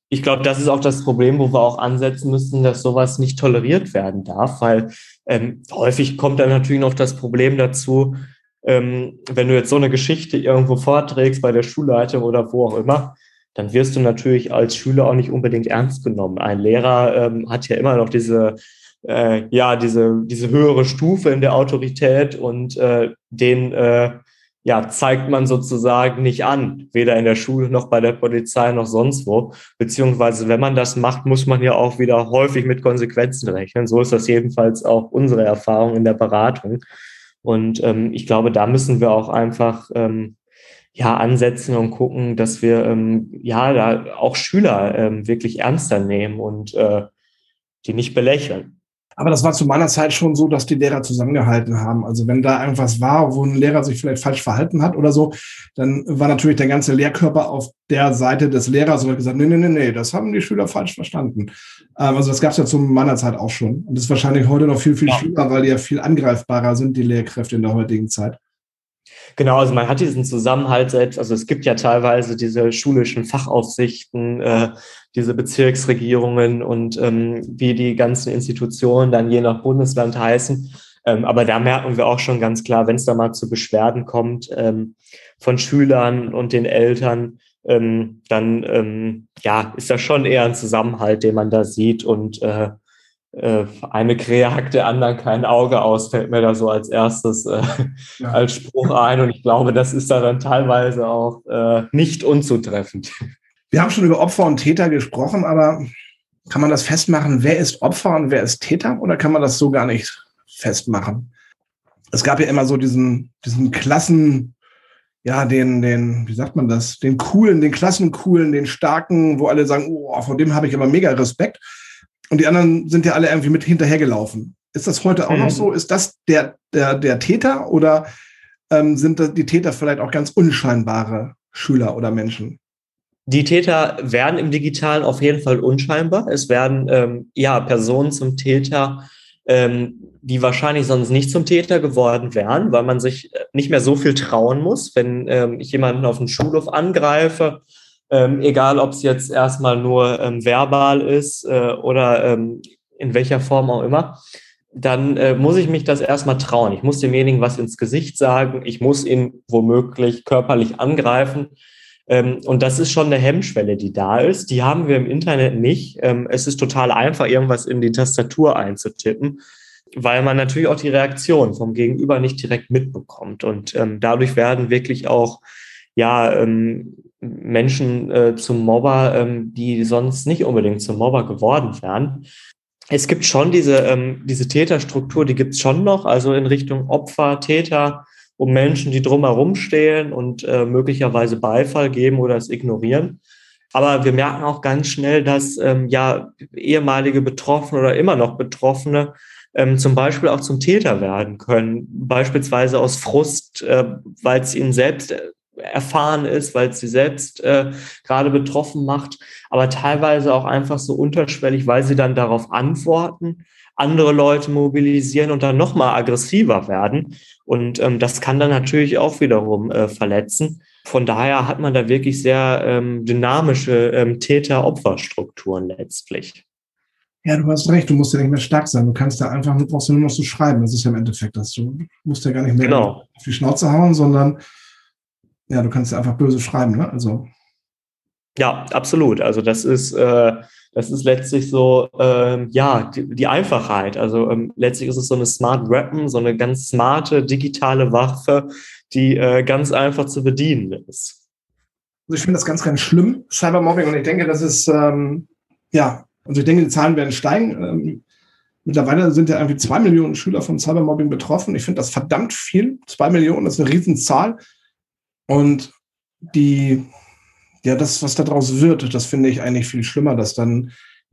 Ich glaube, das ist auch das Problem, wo wir auch ansetzen müssen, dass sowas nicht toleriert werden darf, weil ähm, häufig kommt dann natürlich noch das Problem dazu, ähm, wenn du jetzt so eine Geschichte irgendwo vorträgst bei der Schulleitung oder wo auch immer, dann wirst du natürlich als Schüler auch nicht unbedingt ernst genommen. Ein Lehrer ähm, hat ja immer noch diese äh, ja, diese, diese höhere Stufe in der Autorität und äh, den äh, ja, zeigt man sozusagen nicht an, weder in der Schule noch bei der Polizei noch sonst wo. Beziehungsweise, wenn man das macht, muss man ja auch wieder häufig mit Konsequenzen rechnen. So ist das jedenfalls auch unsere Erfahrung in der Beratung. Und ähm, ich glaube, da müssen wir auch einfach ähm, ja ansetzen und gucken, dass wir ähm, ja da auch Schüler ähm, wirklich ernster nehmen und äh, die nicht belächeln. Aber das war zu meiner Zeit schon so, dass die Lehrer zusammengehalten haben. Also wenn da irgendwas war, wo ein Lehrer sich vielleicht falsch verhalten hat oder so, dann war natürlich der ganze Lehrkörper auf der Seite des Lehrers und hat gesagt, nee, nee, nee, nee, das haben die Schüler falsch verstanden. Ähm, also das gab es ja zu meiner Zeit auch schon. Und das ist wahrscheinlich heute noch viel, viel ja. schlimmer, weil die ja viel angreifbarer sind, die Lehrkräfte in der heutigen Zeit. Genau, also man hat diesen Zusammenhalt selbst, also es gibt ja teilweise diese schulischen Fachaufsichten, äh, diese Bezirksregierungen und ähm, wie die ganzen Institutionen dann je nach Bundesland heißen. Ähm, aber da merken wir auch schon ganz klar, wenn es da mal zu Beschwerden kommt ähm, von Schülern und den Eltern, ähm, dann ähm, ja, ist das schon eher ein Zusammenhalt, den man da sieht und äh, äh, eine Krähe hackt der anderen kein Auge aus, fällt mir da so als erstes äh, ja. als Spruch ein. Und ich glaube, das ist da dann teilweise auch äh, nicht unzutreffend. Wir haben schon über Opfer und Täter gesprochen, aber kann man das festmachen, wer ist Opfer und wer ist Täter? Oder kann man das so gar nicht festmachen? Es gab ja immer so diesen, diesen Klassen, ja, den, den, wie sagt man das, den coolen, den klassencoolen, den starken, wo alle sagen, oh, vor dem habe ich aber mega Respekt. Und die anderen sind ja alle irgendwie mit hinterhergelaufen. Ist das heute auch mhm. noch so? Ist das der, der, der Täter oder ähm, sind die Täter vielleicht auch ganz unscheinbare Schüler oder Menschen? Die Täter werden im Digitalen auf jeden Fall unscheinbar. Es werden ähm, ja Personen zum Täter, ähm, die wahrscheinlich sonst nicht zum Täter geworden wären, weil man sich nicht mehr so viel trauen muss, wenn ähm, ich jemanden auf dem Schulhof angreife ähm, egal ob es jetzt erstmal nur ähm, verbal ist äh, oder ähm, in welcher Form auch immer, dann äh, muss ich mich das erstmal trauen. Ich muss demjenigen was ins Gesicht sagen, ich muss ihn womöglich körperlich angreifen. Ähm, und das ist schon eine Hemmschwelle, die da ist. Die haben wir im Internet nicht. Ähm, es ist total einfach, irgendwas in die Tastatur einzutippen weil man natürlich auch die Reaktion vom Gegenüber nicht direkt mitbekommt. Und ähm, dadurch werden wirklich auch ja, ähm, Menschen äh, zum Mobber, ähm, die sonst nicht unbedingt zum Mobber geworden wären. Es gibt schon diese, ähm, diese Täterstruktur, die gibt es schon noch, also in Richtung Opfer, Täter, um Menschen, die drumherum stehen und äh, möglicherweise Beifall geben oder es ignorieren. Aber wir merken auch ganz schnell, dass ähm, ja ehemalige Betroffene oder immer noch Betroffene ähm, zum Beispiel auch zum Täter werden können, beispielsweise aus Frust, äh, weil es ihnen selbst erfahren ist, weil es sie selbst äh, gerade betroffen macht, aber teilweise auch einfach so unterschwellig, weil sie dann darauf antworten, andere Leute mobilisieren und dann nochmal aggressiver werden. Und ähm, das kann dann natürlich auch wiederum äh, verletzen. Von daher hat man da wirklich sehr ähm, dynamische ähm, Täter-Opfer-Strukturen letztlich. Ja, du hast recht, du musst ja nicht mehr stark sein. Du kannst da einfach, du brauchst nur noch so schreiben. Das ist ja im Endeffekt das. Du musst ja gar nicht mehr genau. auf die Schnauze hauen, sondern ja, du kannst ja einfach böse schreiben, ne? Also. Ja, absolut. Also das ist, äh, das ist letztlich so, äh, ja, die, die, Einfachheit. Also ähm, letztlich ist es so eine Smart Weapon, so eine ganz smarte digitale Waffe, die äh, ganz einfach zu bedienen ist. Also ich finde das ganz, ganz schlimm, Cybermobbing. Und ich denke, das ist, ähm, ja, also ich denke, die Zahlen werden steigen. Ähm, mittlerweile sind ja irgendwie zwei Millionen Schüler von Cybermobbing betroffen. Ich finde das verdammt viel. Zwei Millionen, das ist eine Riesenzahl. Und die, ja, das, was daraus wird, das finde ich eigentlich viel schlimmer, dass dann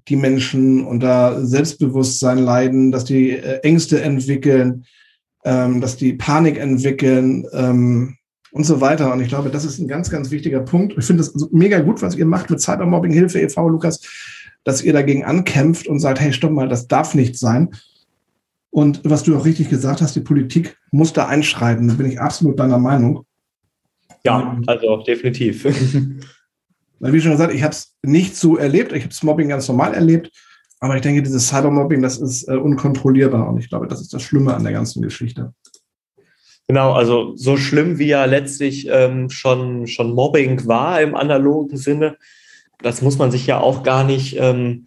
die Menschen unter Selbstbewusstsein leiden, dass die äh, Ängste entwickeln, ähm, dass die Panik entwickeln ähm, und so weiter. Und ich glaube, das ist ein ganz, ganz wichtiger Punkt. Ich finde es mega gut, was ihr macht mit Cybermobbing Hilfe e.V., Lukas dass ihr dagegen ankämpft und sagt, hey, stopp mal, das darf nicht sein. Und was du auch richtig gesagt hast, die Politik muss da einschreiten. Da bin ich absolut deiner Meinung. Ja, also definitiv. Weil, wie schon gesagt, ich habe es nicht so erlebt. Ich habe das Mobbing ganz normal erlebt. Aber ich denke, dieses Cybermobbing, das ist äh, unkontrollierbar. Und ich glaube, das ist das Schlimme an der ganzen Geschichte. Genau, also so schlimm wie ja letztlich ähm, schon, schon Mobbing war im analogen Sinne, das muss man sich ja auch gar nicht, ähm,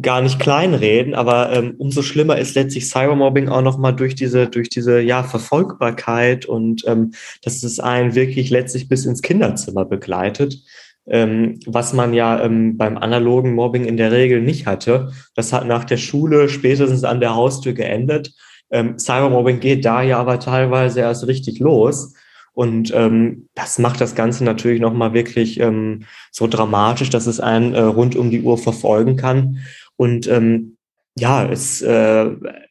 gar nicht kleinreden, aber ähm, umso schlimmer ist letztlich Cybermobbing auch nochmal durch diese, durch diese ja, Verfolgbarkeit und ähm, dass es einen wirklich letztlich bis ins Kinderzimmer begleitet. Ähm, was man ja ähm, beim analogen Mobbing in der Regel nicht hatte. Das hat nach der Schule spätestens an der Haustür geendet. Ähm, Cybermobbing geht da ja aber teilweise erst richtig los. Und ähm, das macht das Ganze natürlich nochmal wirklich ähm, so dramatisch, dass es einen äh, rund um die Uhr verfolgen kann. Und ähm, ja, es, äh,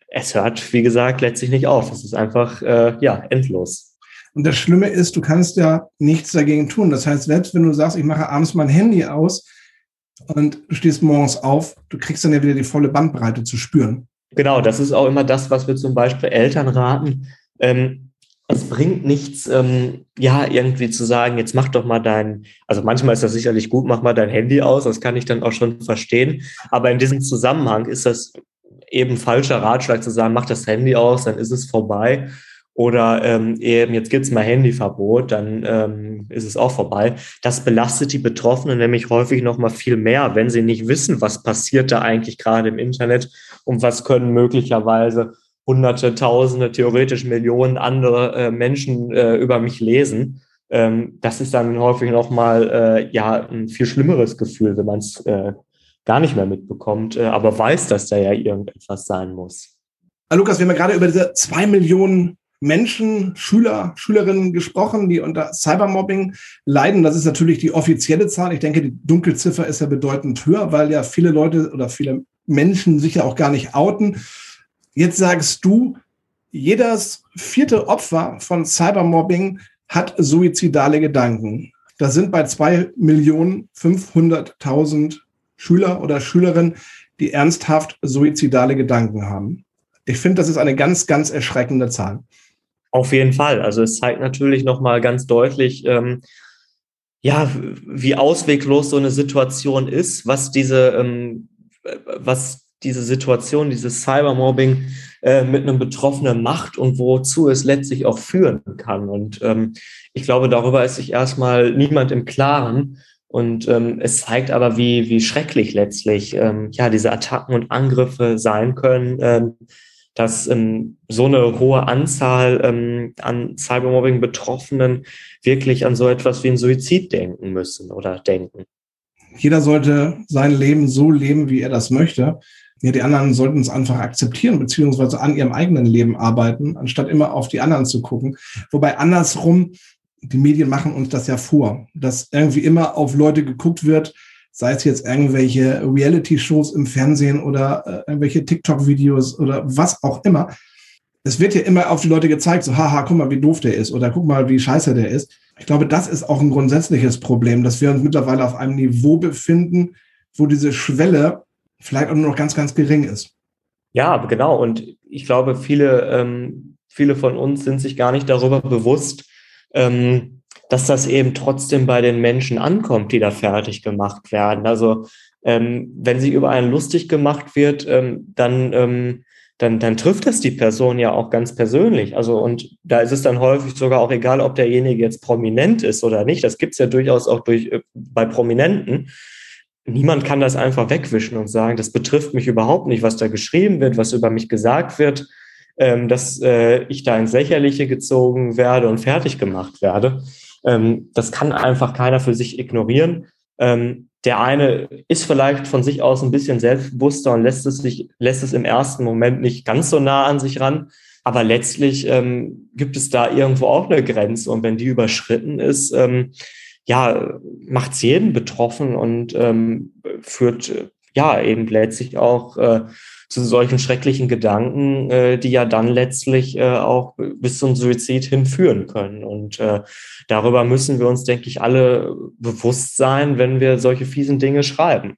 es hört, wie gesagt, letztlich nicht auf. Es ist einfach äh, ja endlos. Und das Schlimme ist, du kannst ja nichts dagegen tun. Das heißt, selbst wenn du sagst, ich mache abends mein Handy aus und du stehst morgens auf, du kriegst dann ja wieder die volle Bandbreite zu spüren. Genau, das ist auch immer das, was wir zum Beispiel Eltern raten. Ähm, es bringt nichts, ähm, ja, irgendwie zu sagen, jetzt mach doch mal dein, also manchmal ist das sicherlich gut, mach mal dein Handy aus, das kann ich dann auch schon verstehen. Aber in diesem Zusammenhang ist das eben falscher Ratschlag zu sagen, mach das Handy aus, dann ist es vorbei. Oder ähm, eben, jetzt gibt's mal Handyverbot, dann ähm, ist es auch vorbei. Das belastet die Betroffenen nämlich häufig noch mal viel mehr, wenn sie nicht wissen, was passiert da eigentlich gerade im Internet und was können möglicherweise Hunderte, Tausende, theoretisch Millionen andere äh, Menschen äh, über mich lesen. Ähm, das ist dann häufig nochmal äh, ja, ein viel schlimmeres Gefühl, wenn man es äh, gar nicht mehr mitbekommt, äh, aber weiß, dass da ja irgendetwas sein muss. Ah, Lukas, wir haben ja gerade über diese zwei Millionen Menschen, Schüler, Schülerinnen gesprochen, die unter Cybermobbing leiden. Das ist natürlich die offizielle Zahl. Ich denke, die Dunkelziffer ist ja bedeutend höher, weil ja viele Leute oder viele Menschen sich ja auch gar nicht outen. Jetzt sagst du, jedes vierte Opfer von Cybermobbing hat suizidale Gedanken. Das sind bei 2.500.000 Schüler oder Schülerinnen, die ernsthaft suizidale Gedanken haben. Ich finde, das ist eine ganz, ganz erschreckende Zahl. Auf jeden Fall. Also es zeigt natürlich nochmal ganz deutlich, ähm, ja, wie ausweglos so eine Situation ist, was diese, ähm, was diese Situation, dieses Cybermobbing äh, mit einem Betroffenen macht und wozu es letztlich auch führen kann. Und ähm, ich glaube, darüber ist sich erstmal niemand im Klaren. Und ähm, es zeigt aber, wie, wie schrecklich letztlich ähm, ja diese Attacken und Angriffe sein können, ähm, dass ähm, so eine hohe Anzahl ähm, an Cybermobbing-Betroffenen wirklich an so etwas wie ein Suizid denken müssen oder denken. Jeder sollte sein Leben so leben, wie er das möchte. Ja, die anderen sollten es einfach akzeptieren, beziehungsweise an ihrem eigenen Leben arbeiten, anstatt immer auf die anderen zu gucken. Wobei andersrum, die Medien machen uns das ja vor, dass irgendwie immer auf Leute geguckt wird, sei es jetzt irgendwelche Reality-Shows im Fernsehen oder äh, irgendwelche TikTok-Videos oder was auch immer. Es wird ja immer auf die Leute gezeigt, so, haha, guck mal, wie doof der ist oder guck mal, wie scheiße der ist. Ich glaube, das ist auch ein grundsätzliches Problem, dass wir uns mittlerweile auf einem Niveau befinden, wo diese Schwelle vielleicht auch nur noch ganz, ganz gering ist. Ja, genau. Und ich glaube, viele, ähm, viele von uns sind sich gar nicht darüber bewusst, ähm, dass das eben trotzdem bei den Menschen ankommt, die da fertig gemacht werden. Also ähm, wenn sie über einen lustig gemacht wird, ähm, dann, ähm, dann, dann trifft das die Person ja auch ganz persönlich. Also und da ist es dann häufig sogar auch egal, ob derjenige jetzt prominent ist oder nicht. Das gibt's ja durchaus auch durch, äh, bei Prominenten. Niemand kann das einfach wegwischen und sagen, das betrifft mich überhaupt nicht, was da geschrieben wird, was über mich gesagt wird ähm, dass äh, ich da ins Lächerliche gezogen werde und fertig gemacht werde. Ähm, das kann einfach keiner für sich ignorieren. Ähm, der eine ist vielleicht von sich aus ein bisschen selbstbewusster und lässt es sich, lässt es im ersten Moment nicht ganz so nah an sich ran. Aber letztlich ähm, gibt es da irgendwo auch eine Grenze. Und wenn die überschritten ist, ähm, ja, macht es jeden betroffen und ähm, führt ja eben letztlich auch äh, zu solchen schrecklichen Gedanken, äh, die ja dann letztlich äh, auch bis zum Suizid hinführen können. Und äh, darüber müssen wir uns, denke ich, alle bewusst sein, wenn wir solche fiesen Dinge schreiben.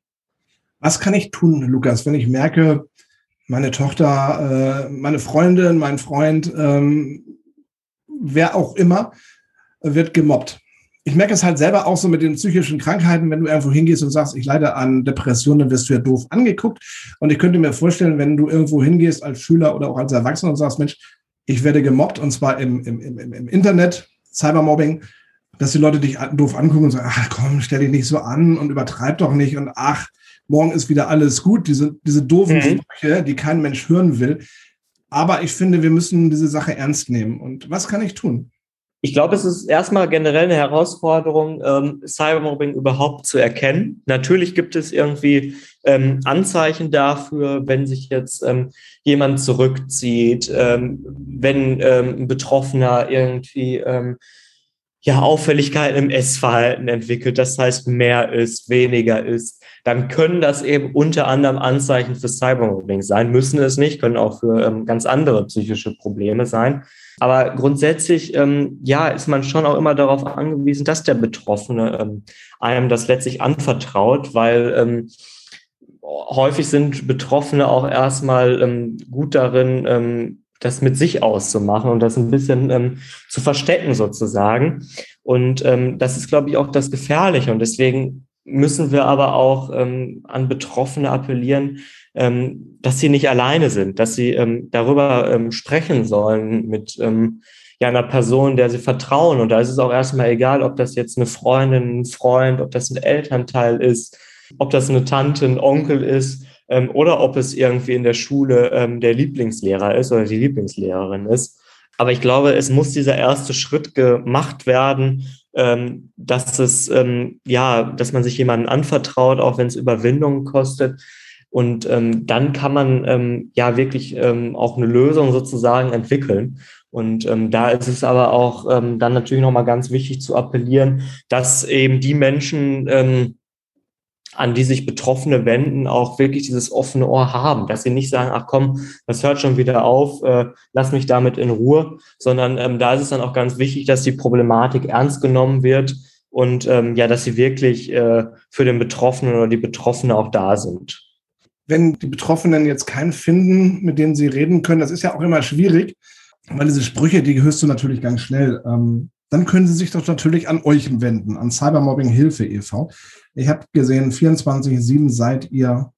Was kann ich tun, Lukas, wenn ich merke, meine Tochter, äh, meine Freundin, mein Freund, ähm, wer auch immer, wird gemobbt? Ich merke es halt selber auch so mit den psychischen Krankheiten, wenn du irgendwo hingehst und sagst, ich leide an Depressionen, dann wirst du ja doof angeguckt. Und ich könnte mir vorstellen, wenn du irgendwo hingehst als Schüler oder auch als Erwachsener und sagst, Mensch, ich werde gemobbt und zwar im, im, im, im Internet, Cybermobbing, dass die Leute dich doof angucken und sagen, ach komm, stell dich nicht so an und übertreib doch nicht und ach, morgen ist wieder alles gut. Diese, diese doofen mhm. Sprüche, die kein Mensch hören will. Aber ich finde, wir müssen diese Sache ernst nehmen. Und was kann ich tun? Ich glaube, es ist erstmal generell eine Herausforderung, ähm, Cybermobbing überhaupt zu erkennen. Natürlich gibt es irgendwie ähm, Anzeichen dafür, wenn sich jetzt ähm, jemand zurückzieht, ähm, wenn ähm, ein Betroffener irgendwie ähm, ja, Auffälligkeiten im Essverhalten entwickelt, das heißt mehr ist, weniger ist, dann können das eben unter anderem Anzeichen für Cybermobbing sein, müssen es nicht, können auch für ähm, ganz andere psychische Probleme sein. Aber grundsätzlich, ähm, ja, ist man schon auch immer darauf angewiesen, dass der Betroffene ähm, einem das letztlich anvertraut, weil ähm, häufig sind Betroffene auch erstmal ähm, gut darin, ähm, das mit sich auszumachen und das ein bisschen ähm, zu verstecken sozusagen. Und ähm, das ist, glaube ich, auch das Gefährliche. Und deswegen müssen wir aber auch ähm, an Betroffene appellieren, ähm, dass sie nicht alleine sind, dass sie ähm, darüber ähm, sprechen sollen mit ähm, ja, einer Person, der sie vertrauen. Und da ist es auch erstmal egal, ob das jetzt eine Freundin, ein Freund, ob das ein Elternteil ist, ob das eine Tante, ein Onkel ist ähm, oder ob es irgendwie in der Schule ähm, der Lieblingslehrer ist oder die Lieblingslehrerin ist. Aber ich glaube, es muss dieser erste Schritt gemacht werden, ähm, dass es ähm, ja, dass man sich jemanden anvertraut, auch wenn es Überwindungen kostet. Und ähm, dann kann man ähm, ja wirklich ähm, auch eine Lösung sozusagen entwickeln. Und ähm, da ist es aber auch ähm, dann natürlich nochmal ganz wichtig zu appellieren, dass eben die Menschen, ähm, an die sich Betroffene wenden, auch wirklich dieses offene Ohr haben, dass sie nicht sagen, ach komm, das hört schon wieder auf, äh, lass mich damit in Ruhe, sondern ähm, da ist es dann auch ganz wichtig, dass die Problematik ernst genommen wird und ähm, ja, dass sie wirklich äh, für den Betroffenen oder die Betroffene auch da sind. Wenn die Betroffenen jetzt keinen finden, mit denen sie reden können, das ist ja auch immer schwierig, weil diese Sprüche, die hörst du natürlich ganz schnell. Ähm, dann können sie sich doch natürlich an euch wenden, an Cybermobbing Hilfe e.V. Ich habe gesehen, 24-7 seid ihr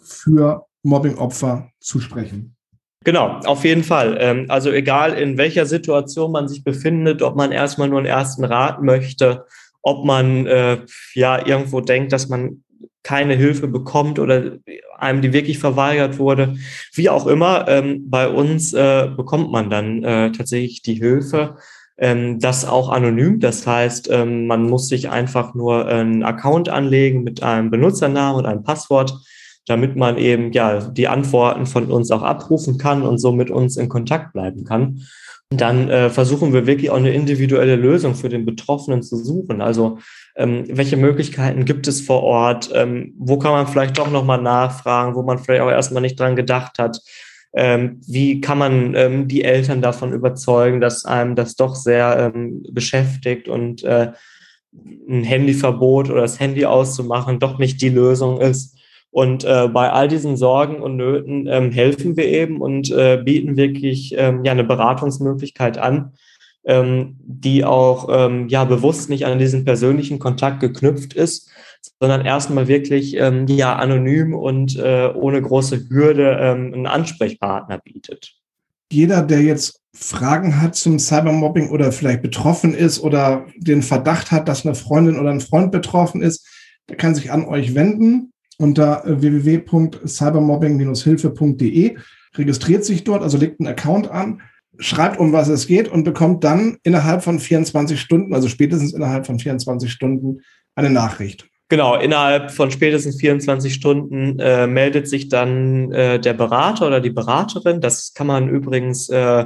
für Mobbingopfer zu sprechen. Genau, auf jeden Fall. Ähm, also egal in welcher Situation man sich befindet, ob man erstmal nur einen ersten Rat möchte, ob man äh, ja irgendwo denkt, dass man keine Hilfe bekommt oder einem die wirklich verweigert wurde, wie auch immer, ähm, bei uns äh, bekommt man dann äh, tatsächlich die Hilfe ähm, das auch anonym. Das heißt, ähm, man muss sich einfach nur einen Account anlegen mit einem Benutzernamen und einem Passwort, damit man eben ja die Antworten von uns auch abrufen kann und so mit uns in Kontakt bleiben kann. Dann äh, versuchen wir wirklich auch eine individuelle Lösung für den Betroffenen zu suchen. Also ähm, welche Möglichkeiten gibt es vor Ort? Ähm, wo kann man vielleicht doch nochmal nachfragen, wo man vielleicht auch erstmal nicht dran gedacht hat? Ähm, wie kann man ähm, die Eltern davon überzeugen, dass einem das doch sehr ähm, beschäftigt und äh, ein Handyverbot oder das Handy auszumachen doch nicht die Lösung ist. Und äh, bei all diesen Sorgen und Nöten ähm, helfen wir eben und äh, bieten wirklich ähm, ja eine Beratungsmöglichkeit an, ähm, die auch ähm, ja bewusst nicht an diesen persönlichen Kontakt geknüpft ist, sondern erstmal wirklich ähm, ja anonym und äh, ohne große Hürde ähm, einen Ansprechpartner bietet. Jeder, der jetzt Fragen hat zum Cybermobbing oder vielleicht betroffen ist oder den Verdacht hat, dass eine Freundin oder ein Freund betroffen ist, der kann sich an euch wenden unter www.cybermobbing-hilfe.de, registriert sich dort, also legt einen Account an, schreibt, um was es geht und bekommt dann innerhalb von 24 Stunden, also spätestens innerhalb von 24 Stunden, eine Nachricht. Genau, innerhalb von spätestens 24 Stunden äh, meldet sich dann äh, der Berater oder die Beraterin. Das kann man übrigens äh,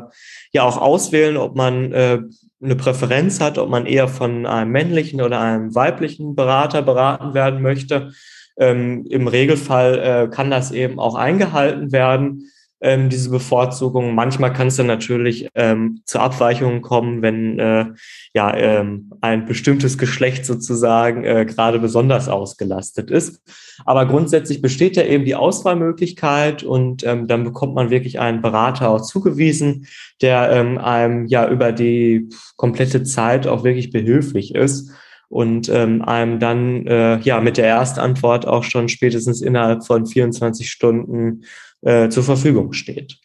ja auch auswählen, ob man äh, eine Präferenz hat, ob man eher von einem männlichen oder einem weiblichen Berater beraten werden möchte. Ähm, Im Regelfall äh, kann das eben auch eingehalten werden ähm, diese Bevorzugung. Manchmal kann es dann natürlich ähm, zu Abweichungen kommen, wenn äh, ja ähm, ein bestimmtes Geschlecht sozusagen äh, gerade besonders ausgelastet ist. Aber grundsätzlich besteht ja eben die Auswahlmöglichkeit und ähm, dann bekommt man wirklich einen Berater auch zugewiesen, der ähm, einem ja über die komplette Zeit auch wirklich behilflich ist und ähm, einem dann äh, ja mit der Erstantwort auch schon spätestens innerhalb von 24 Stunden äh, zur Verfügung steht.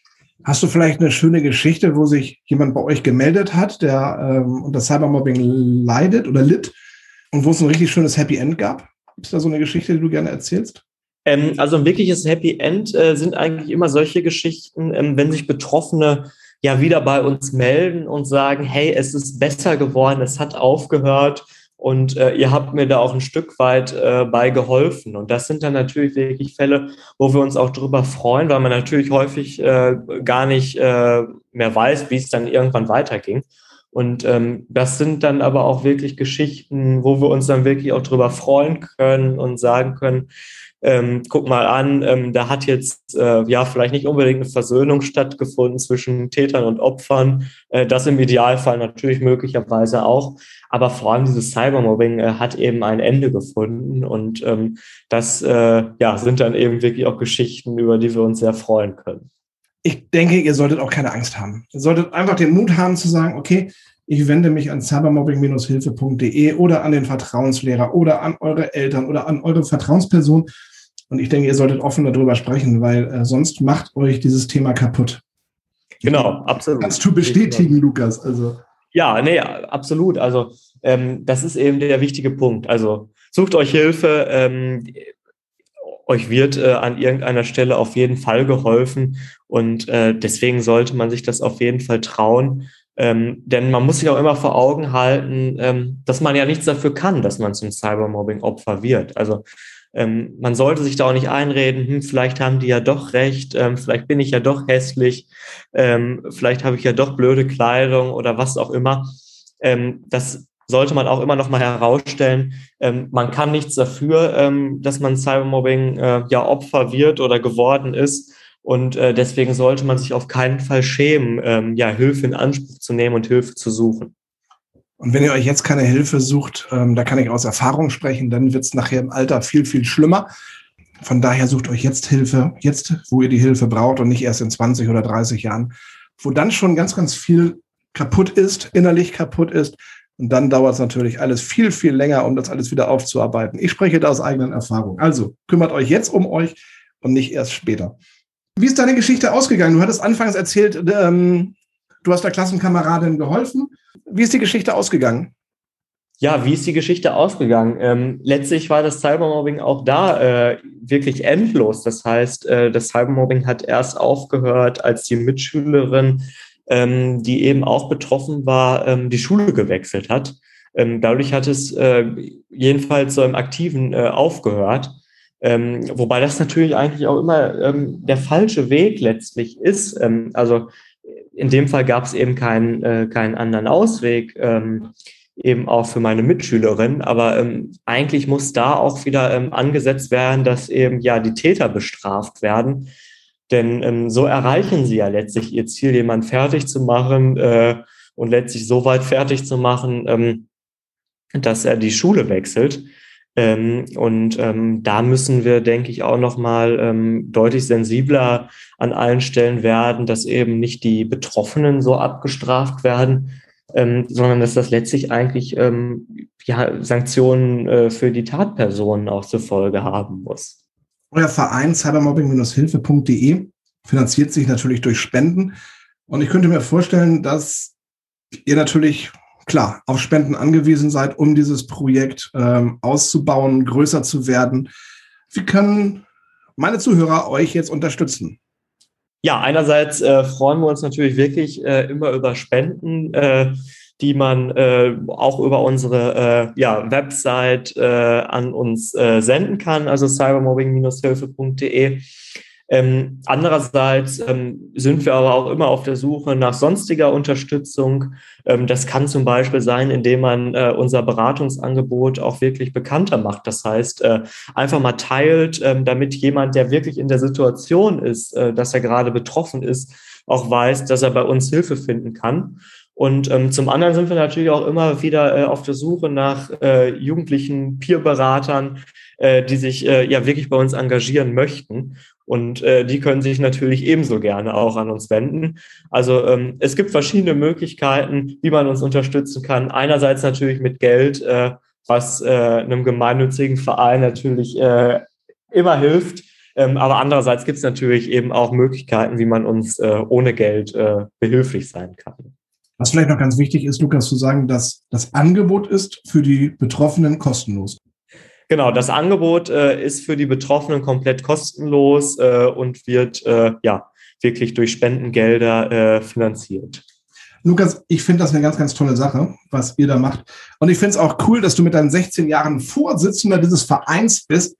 Hast du vielleicht eine schöne Geschichte, wo sich jemand bei euch gemeldet hat, der ähm, unter Cybermobbing leidet oder litt und wo es ein richtig schönes Happy End gab? Gibt es da so eine Geschichte, die du gerne erzählst? Ähm, also ein wirkliches Happy End äh, sind eigentlich immer solche Geschichten, ähm, wenn sich Betroffene ja wieder bei uns melden und sagen, hey, es ist besser geworden, es hat aufgehört, und äh, ihr habt mir da auch ein Stück weit äh, bei geholfen. Und das sind dann natürlich wirklich Fälle, wo wir uns auch darüber freuen, weil man natürlich häufig äh, gar nicht äh, mehr weiß, wie es dann irgendwann weiterging. Und ähm, das sind dann aber auch wirklich Geschichten, wo wir uns dann wirklich auch darüber freuen können und sagen können, ähm, guck mal an, ähm, da hat jetzt äh, ja vielleicht nicht unbedingt eine Versöhnung stattgefunden zwischen Tätern und Opfern. Äh, das im Idealfall natürlich möglicherweise auch. Aber vor allem dieses Cybermobbing äh, hat eben ein Ende gefunden. Und ähm, das äh, ja, sind dann eben wirklich auch Geschichten, über die wir uns sehr freuen können. Ich denke, ihr solltet auch keine Angst haben. Ihr solltet einfach den Mut haben zu sagen, okay, ich wende mich an cybermobbing-hilfe.de oder an den Vertrauenslehrer oder an eure Eltern oder an eure Vertrauensperson. Und ich denke, ihr solltet offen darüber sprechen, weil äh, sonst macht euch dieses Thema kaputt. Genau, absolut. Kannst du bestätigen, Lukas? Also. Ja, nee, absolut. Also ähm, das ist eben der wichtige Punkt. Also sucht euch Hilfe. Ähm, euch wird äh, an irgendeiner Stelle auf jeden Fall geholfen und äh, deswegen sollte man sich das auf jeden Fall trauen. Ähm, denn man muss sich auch immer vor Augen halten, ähm, dass man ja nichts dafür kann, dass man zum Cybermobbing-Opfer wird. Also ähm, man sollte sich da auch nicht einreden, hm, vielleicht haben die ja doch recht, ähm, vielleicht bin ich ja doch hässlich, ähm, vielleicht habe ich ja doch blöde Kleidung oder was auch immer. Ähm, das sollte man auch immer noch mal herausstellen. man kann nichts dafür, dass man Cybermobbing äh, ja Opfer wird oder geworden ist. Und äh, deswegen sollte man sich auf keinen Fall schämen, ähm, ja, Hilfe in Anspruch zu nehmen und Hilfe zu suchen. Und wenn ihr euch jetzt keine Hilfe sucht, ähm, da kann ich aus Erfahrung sprechen, dann wird es nachher im Alter viel, viel schlimmer. Von daher sucht euch jetzt Hilfe, jetzt, wo ihr die Hilfe braucht und nicht erst in 20 oder 30 Jahren, wo dann schon ganz, ganz viel kaputt ist, innerlich kaputt ist. Und dann dauert es natürlich alles viel, viel länger, um das alles wieder aufzuarbeiten. Ich spreche da aus eigenen Erfahrungen. Also kümmert euch jetzt um euch und nicht erst später. Wie ist deine Geschichte ausgegangen? Du hattest anfangs erzählt, ähm, du hast der Klassenkameradin geholfen. Wie ist die Geschichte ausgegangen? Ja, wie ist die Geschichte ausgegangen? Ähm, letztlich war das Cybermobbing auch da äh, wirklich endlos. Das heißt, äh, das Cybermobbing hat erst aufgehört, als die Mitschülerin, ähm, die eben auch betroffen war, ähm, die Schule gewechselt hat. Ähm, dadurch hat es äh, jedenfalls so im Aktiven äh, aufgehört. Ähm, wobei das natürlich eigentlich auch immer ähm, der falsche Weg letztlich ist. Ähm, also in dem Fall gab es eben keinen, äh, keinen anderen Ausweg, ähm, eben auch für meine Mitschülerin. Aber ähm, eigentlich muss da auch wieder ähm, angesetzt werden, dass eben ja die Täter bestraft werden. Denn so erreichen sie ja letztlich ihr Ziel, jemanden fertig zu machen äh, und letztlich so weit fertig zu machen, dass er die Schule wechselt. Ähm, und ähm, da müssen wir, denke ich, auch nochmal ähm, deutlich sensibler an allen Stellen werden, dass eben nicht die Betroffenen so abgestraft werden, ähm, sondern dass das letztlich eigentlich ähm, ja, Sanktionen äh, für die Tatpersonen auch zur Folge haben muss. Euer Verein cybermobbing-hilfe.de finanziert sich natürlich durch Spenden. Und ich könnte mir vorstellen, dass ihr natürlich klar auf Spenden angewiesen seid, um dieses Projekt ähm, auszubauen, größer zu werden. Wie können meine Zuhörer euch jetzt unterstützen? Ja, einerseits äh, freuen wir uns natürlich wirklich äh, immer über Spenden, äh, die man äh, auch über unsere äh, ja, Website äh, an uns senden kann, also cybermobbing-hilfe.de. Ähm, andererseits ähm, sind wir aber auch immer auf der Suche nach sonstiger Unterstützung. Ähm, das kann zum Beispiel sein, indem man äh, unser Beratungsangebot auch wirklich bekannter macht. Das heißt, äh, einfach mal teilt, ähm, damit jemand, der wirklich in der Situation ist, äh, dass er gerade betroffen ist, auch weiß, dass er bei uns Hilfe finden kann. Und ähm, zum anderen sind wir natürlich auch immer wieder äh, auf der Suche nach äh, jugendlichen Peerberatern, äh, die sich äh, ja wirklich bei uns engagieren möchten. Und äh, die können sich natürlich ebenso gerne auch an uns wenden. Also ähm, es gibt verschiedene Möglichkeiten, wie man uns unterstützen kann. Einerseits natürlich mit Geld, äh, was äh, einem gemeinnützigen Verein natürlich äh, immer hilft. Ähm, aber andererseits gibt es natürlich eben auch Möglichkeiten, wie man uns äh, ohne Geld äh, behilflich sein kann. Was vielleicht noch ganz wichtig ist, Lukas, zu sagen, dass das Angebot ist für die Betroffenen kostenlos. Genau, das Angebot äh, ist für die Betroffenen komplett kostenlos äh, und wird äh, ja wirklich durch Spendengelder äh, finanziert. Lukas, ich finde das eine ganz, ganz tolle Sache, was ihr da macht. Und ich finde es auch cool, dass du mit deinen 16 Jahren Vorsitzender dieses Vereins bist.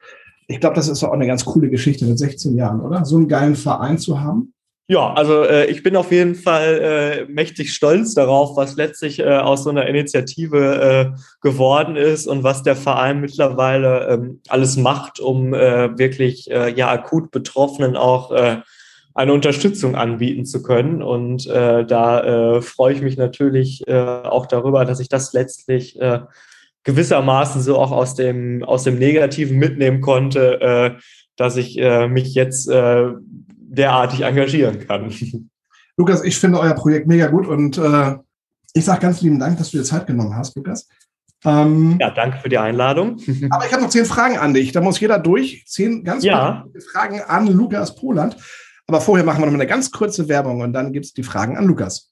Ich glaube, das ist auch eine ganz coole Geschichte mit 16 Jahren, oder? So einen geilen Verein zu haben. Ja, also äh, ich bin auf jeden Fall äh, mächtig stolz darauf, was letztlich äh, aus so einer Initiative äh, geworden ist und was der Verein mittlerweile ähm, alles macht, um äh, wirklich äh, ja akut Betroffenen auch äh, eine Unterstützung anbieten zu können. Und äh, da äh, freue ich mich natürlich äh, auch darüber, dass ich das letztlich äh, gewissermaßen so auch aus dem aus dem Negativen mitnehmen konnte, äh, dass ich äh, mich jetzt äh, derartig engagieren kann. Lukas, ich finde euer Projekt mega gut und äh, ich sage ganz lieben Dank, dass du dir Zeit genommen hast, Lukas. Ähm, ja, danke für die Einladung. aber ich habe noch zehn Fragen an dich. Da muss jeder durch. Zehn ganz ja. Fragen an Lukas Poland. Aber vorher machen wir noch eine ganz kurze Werbung und dann gibt es die Fragen an Lukas.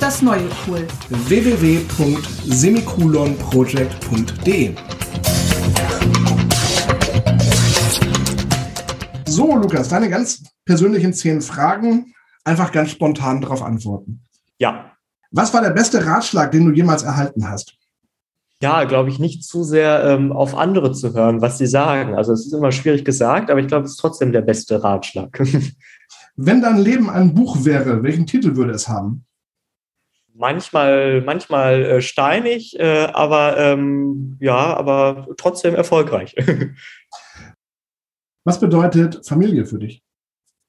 ist das neue cool. www.semikolonproject.de So, Lukas, deine ganz persönlichen zehn Fragen. Einfach ganz spontan darauf antworten. Ja. Was war der beste Ratschlag, den du jemals erhalten hast? ja, glaube ich, nicht zu sehr ähm, auf andere zu hören, was sie sagen. Also es ist immer schwierig gesagt, aber ich glaube, es ist trotzdem der beste Ratschlag. Wenn dein Leben ein Buch wäre, welchen Titel würde es haben? Manchmal, manchmal äh, steinig, äh, aber ähm, ja, aber trotzdem erfolgreich. Was bedeutet Familie für dich?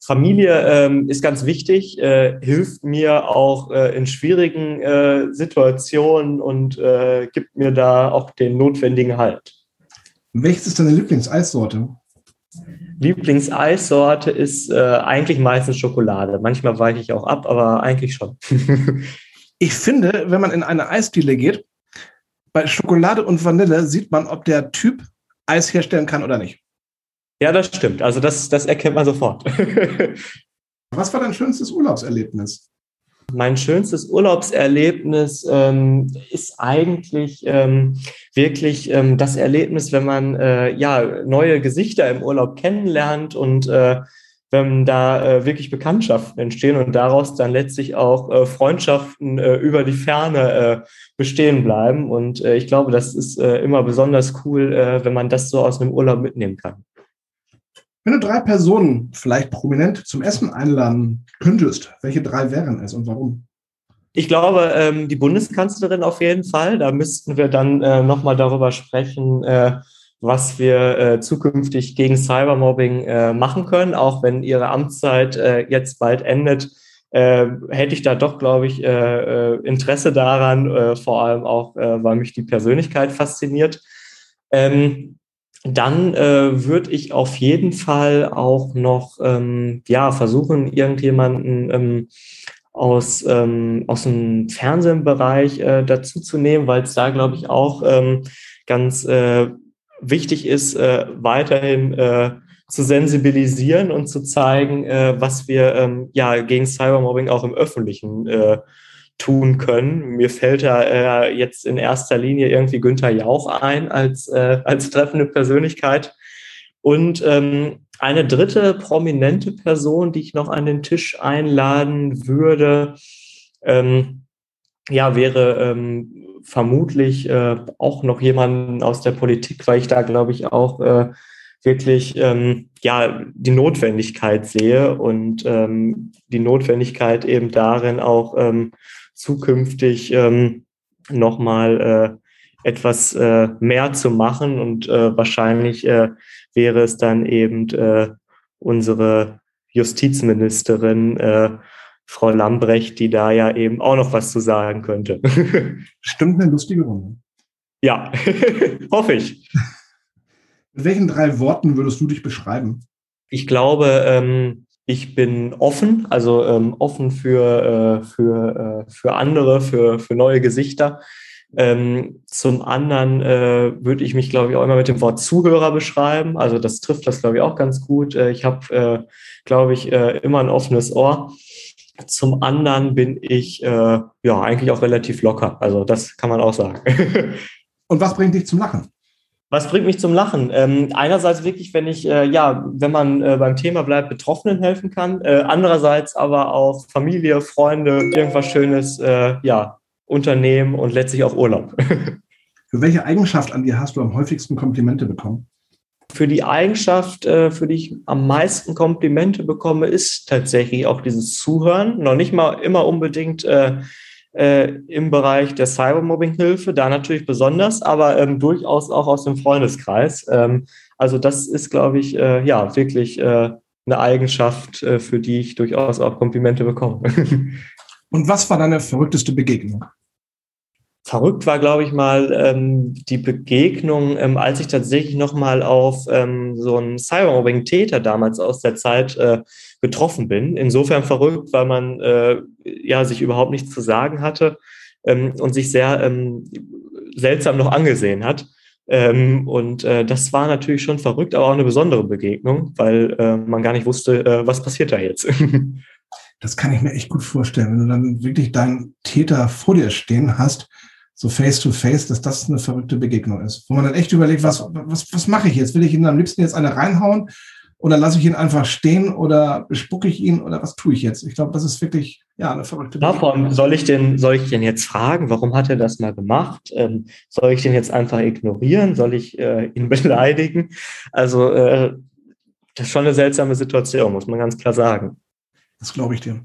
Familie ähm, ist ganz wichtig, äh, hilft mir auch äh, in schwierigen äh, Situationen und äh, gibt mir da auch den notwendigen Halt. Welches ist deine Lieblingseissorte? Lieblingseissorte ist eigentlich meistens Schokolade. Manchmal weiche ich auch ab, aber eigentlich schon. Ich finde, wenn man in eine Eisdiele geht, bei Schokolade und Vanille sieht man, ob der Typ Eis herstellen kann oder nicht. Ja, das stimmt. Also das, das erkennt man sofort. Was war dein schönstes Urlaubserlebnis? Mein schönstes Urlaubserlebnis ähm, ist eigentlich ähm, wirklich ähm, das Erlebnis, wenn man äh, ja neue Gesichter im Urlaub kennenlernt und äh, wenn da äh, wirklich Bekanntschaften entstehen und daraus dann letztlich auch äh, Freundschaften äh, über die Ferne äh, bestehen bleiben. Und äh, ich glaube, das ist äh, immer besonders cool, wenn man das so aus einem Urlaub mitnehmen kann. Wenn du drei Personen vielleicht prominent zum Essen einladen könntest, welche drei wären es und warum? Ich glaube, ähm, die Bundeskanzlerin auf jeden Fall. Da müssten wir dann äh, nochmal darüber sprechen, was wir äh, zukünftig gegen Cybermobbing äh, machen können, auch wenn ihre Amtszeit äh, jetzt bald endet. Äh, hätte ich da doch, glaube ich, äh, äh, Interesse daran, vor allem auch, weil mich die Persönlichkeit fasziniert. Ähm, dann würde ich auf jeden Fall auch noch ähm, ja, versuchen, irgendjemanden ähm, aus, ähm, aus dem Fernsehbereich dazu zu nehmen, weil es da, glaube ich, auch ähm, ganz äh, wichtig ist, äh, weiterhin äh, zu sensibilisieren und zu zeigen, äh, was wir ähm, ja gegen Cybermobbing auch im Öffentlichen äh, tun können. Mir fällt da äh, jetzt in erster Linie irgendwie Günther Jauch ein als, äh, als treffende Persönlichkeit. Und ähm, eine dritte prominente Person, die ich noch an den Tisch einladen würde, ähm, ja, wäre ähm, vermutlich äh, auch noch jemanden aus der Politik, weil ich da, glaube ich, auch äh, wirklich ähm, ja die Notwendigkeit sehe und ähm, die Notwendigkeit eben darin auch ähm, zukünftig ähm, nochmal äh, etwas äh, mehr zu machen und äh, wahrscheinlich äh, wäre es dann eben äh, unsere Justizministerin äh, Frau Lambrecht, die da ja eben auch noch was zu sagen könnte. Stimmt eine lustige Runde. Ja, hoffe ich. Mit welchen drei Worten würdest du dich beschreiben? Ich glaube, ähm, ich bin offen, also ähm, offen für, äh, für, äh, für andere, für, für neue Gesichter. Ähm, zum anderen äh, würde ich mich, glaube ich, auch immer mit dem Wort Zuhörer beschreiben. Also das trifft das, glaube ich, auch ganz gut. Äh, ich habe, äh, glaube ich, äh, immer ein offenes Ohr. Zum anderen bin ich äh, ja eigentlich auch relativ locker. Also das kann man auch sagen. Und was bringt dich zum Lachen? Was bringt mich zum Lachen? Ähm, einerseits wirklich, wenn ich, äh, ja, wenn man äh, beim Thema bleibt, Betroffenen helfen kann. Äh, andererseits aber auch Familie, Freunde, irgendwas Schönes, äh, ja, Unternehmen und letztlich auch Urlaub. Für welche Eigenschaft an dir hast du am häufigsten Komplimente bekommen? Für die Eigenschaft, äh, für die ich am meisten Komplimente bekomme, ist tatsächlich auch dieses Zuhören. Noch nicht mal immer unbedingt äh, äh, im Bereich der Cybermobbing-Hilfe, da natürlich besonders, aber ähm, durchaus auch aus dem Freundeskreis. Ähm, also das ist, glaube ich, äh, ja, wirklich äh, eine Eigenschaft, äh, für die ich durchaus auch Komplimente bekomme. Und was war deine verrückteste Begegnung? Verrückt war, glaube ich, mal ähm, die Begegnung, ähm, als ich tatsächlich nochmal auf ähm, so einen Cybermobbing-Täter damals aus der Zeit äh, getroffen bin. Insofern verrückt, weil man äh, ja sich überhaupt nichts zu sagen hatte ähm, und sich sehr ähm, seltsam noch angesehen hat. Ähm, und äh, das war natürlich schon verrückt, aber auch eine besondere Begegnung, weil äh, man gar nicht wusste, äh, was passiert da jetzt. das kann ich mir echt gut vorstellen, wenn du dann wirklich deinen Täter vor dir stehen hast so face to face, dass das eine verrückte Begegnung ist. Wo man dann echt überlegt, was, was, was mache ich jetzt? Will ich ihn am liebsten jetzt eine reinhauen oder lasse ich ihn einfach stehen oder bespucke ich ihn oder was tue ich jetzt? Ich glaube, das ist wirklich ja eine verrückte Begegnung. soll ich den, soll ich den jetzt fragen, warum hat er das mal gemacht? Ähm, soll ich den jetzt einfach ignorieren? Soll ich äh, ihn beleidigen? Also äh, das ist schon eine seltsame Situation, muss man ganz klar sagen. Das glaube ich dir.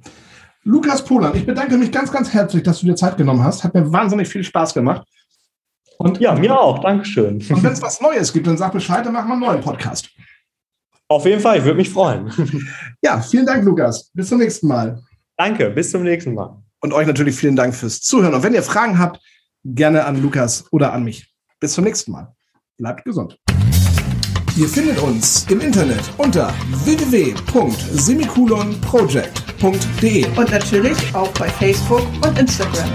Lukas Polan, ich bedanke mich ganz, ganz herzlich, dass du dir Zeit genommen hast. Hat mir wahnsinnig viel Spaß gemacht. Und ja, mir auch. Dankeschön. Und wenn es was Neues gibt, dann sag Bescheid, dann machen wir einen neuen Podcast. Auf jeden Fall, ich würde mich freuen. Ja, vielen Dank, Lukas. Bis zum nächsten Mal. Danke, bis zum nächsten Mal. Und euch natürlich vielen Dank fürs Zuhören. Und wenn ihr Fragen habt, gerne an Lukas oder an mich. Bis zum nächsten Mal. Bleibt gesund. Ihr findet uns im Internet unter www.semikolonproject.de und natürlich auch bei Facebook und Instagram.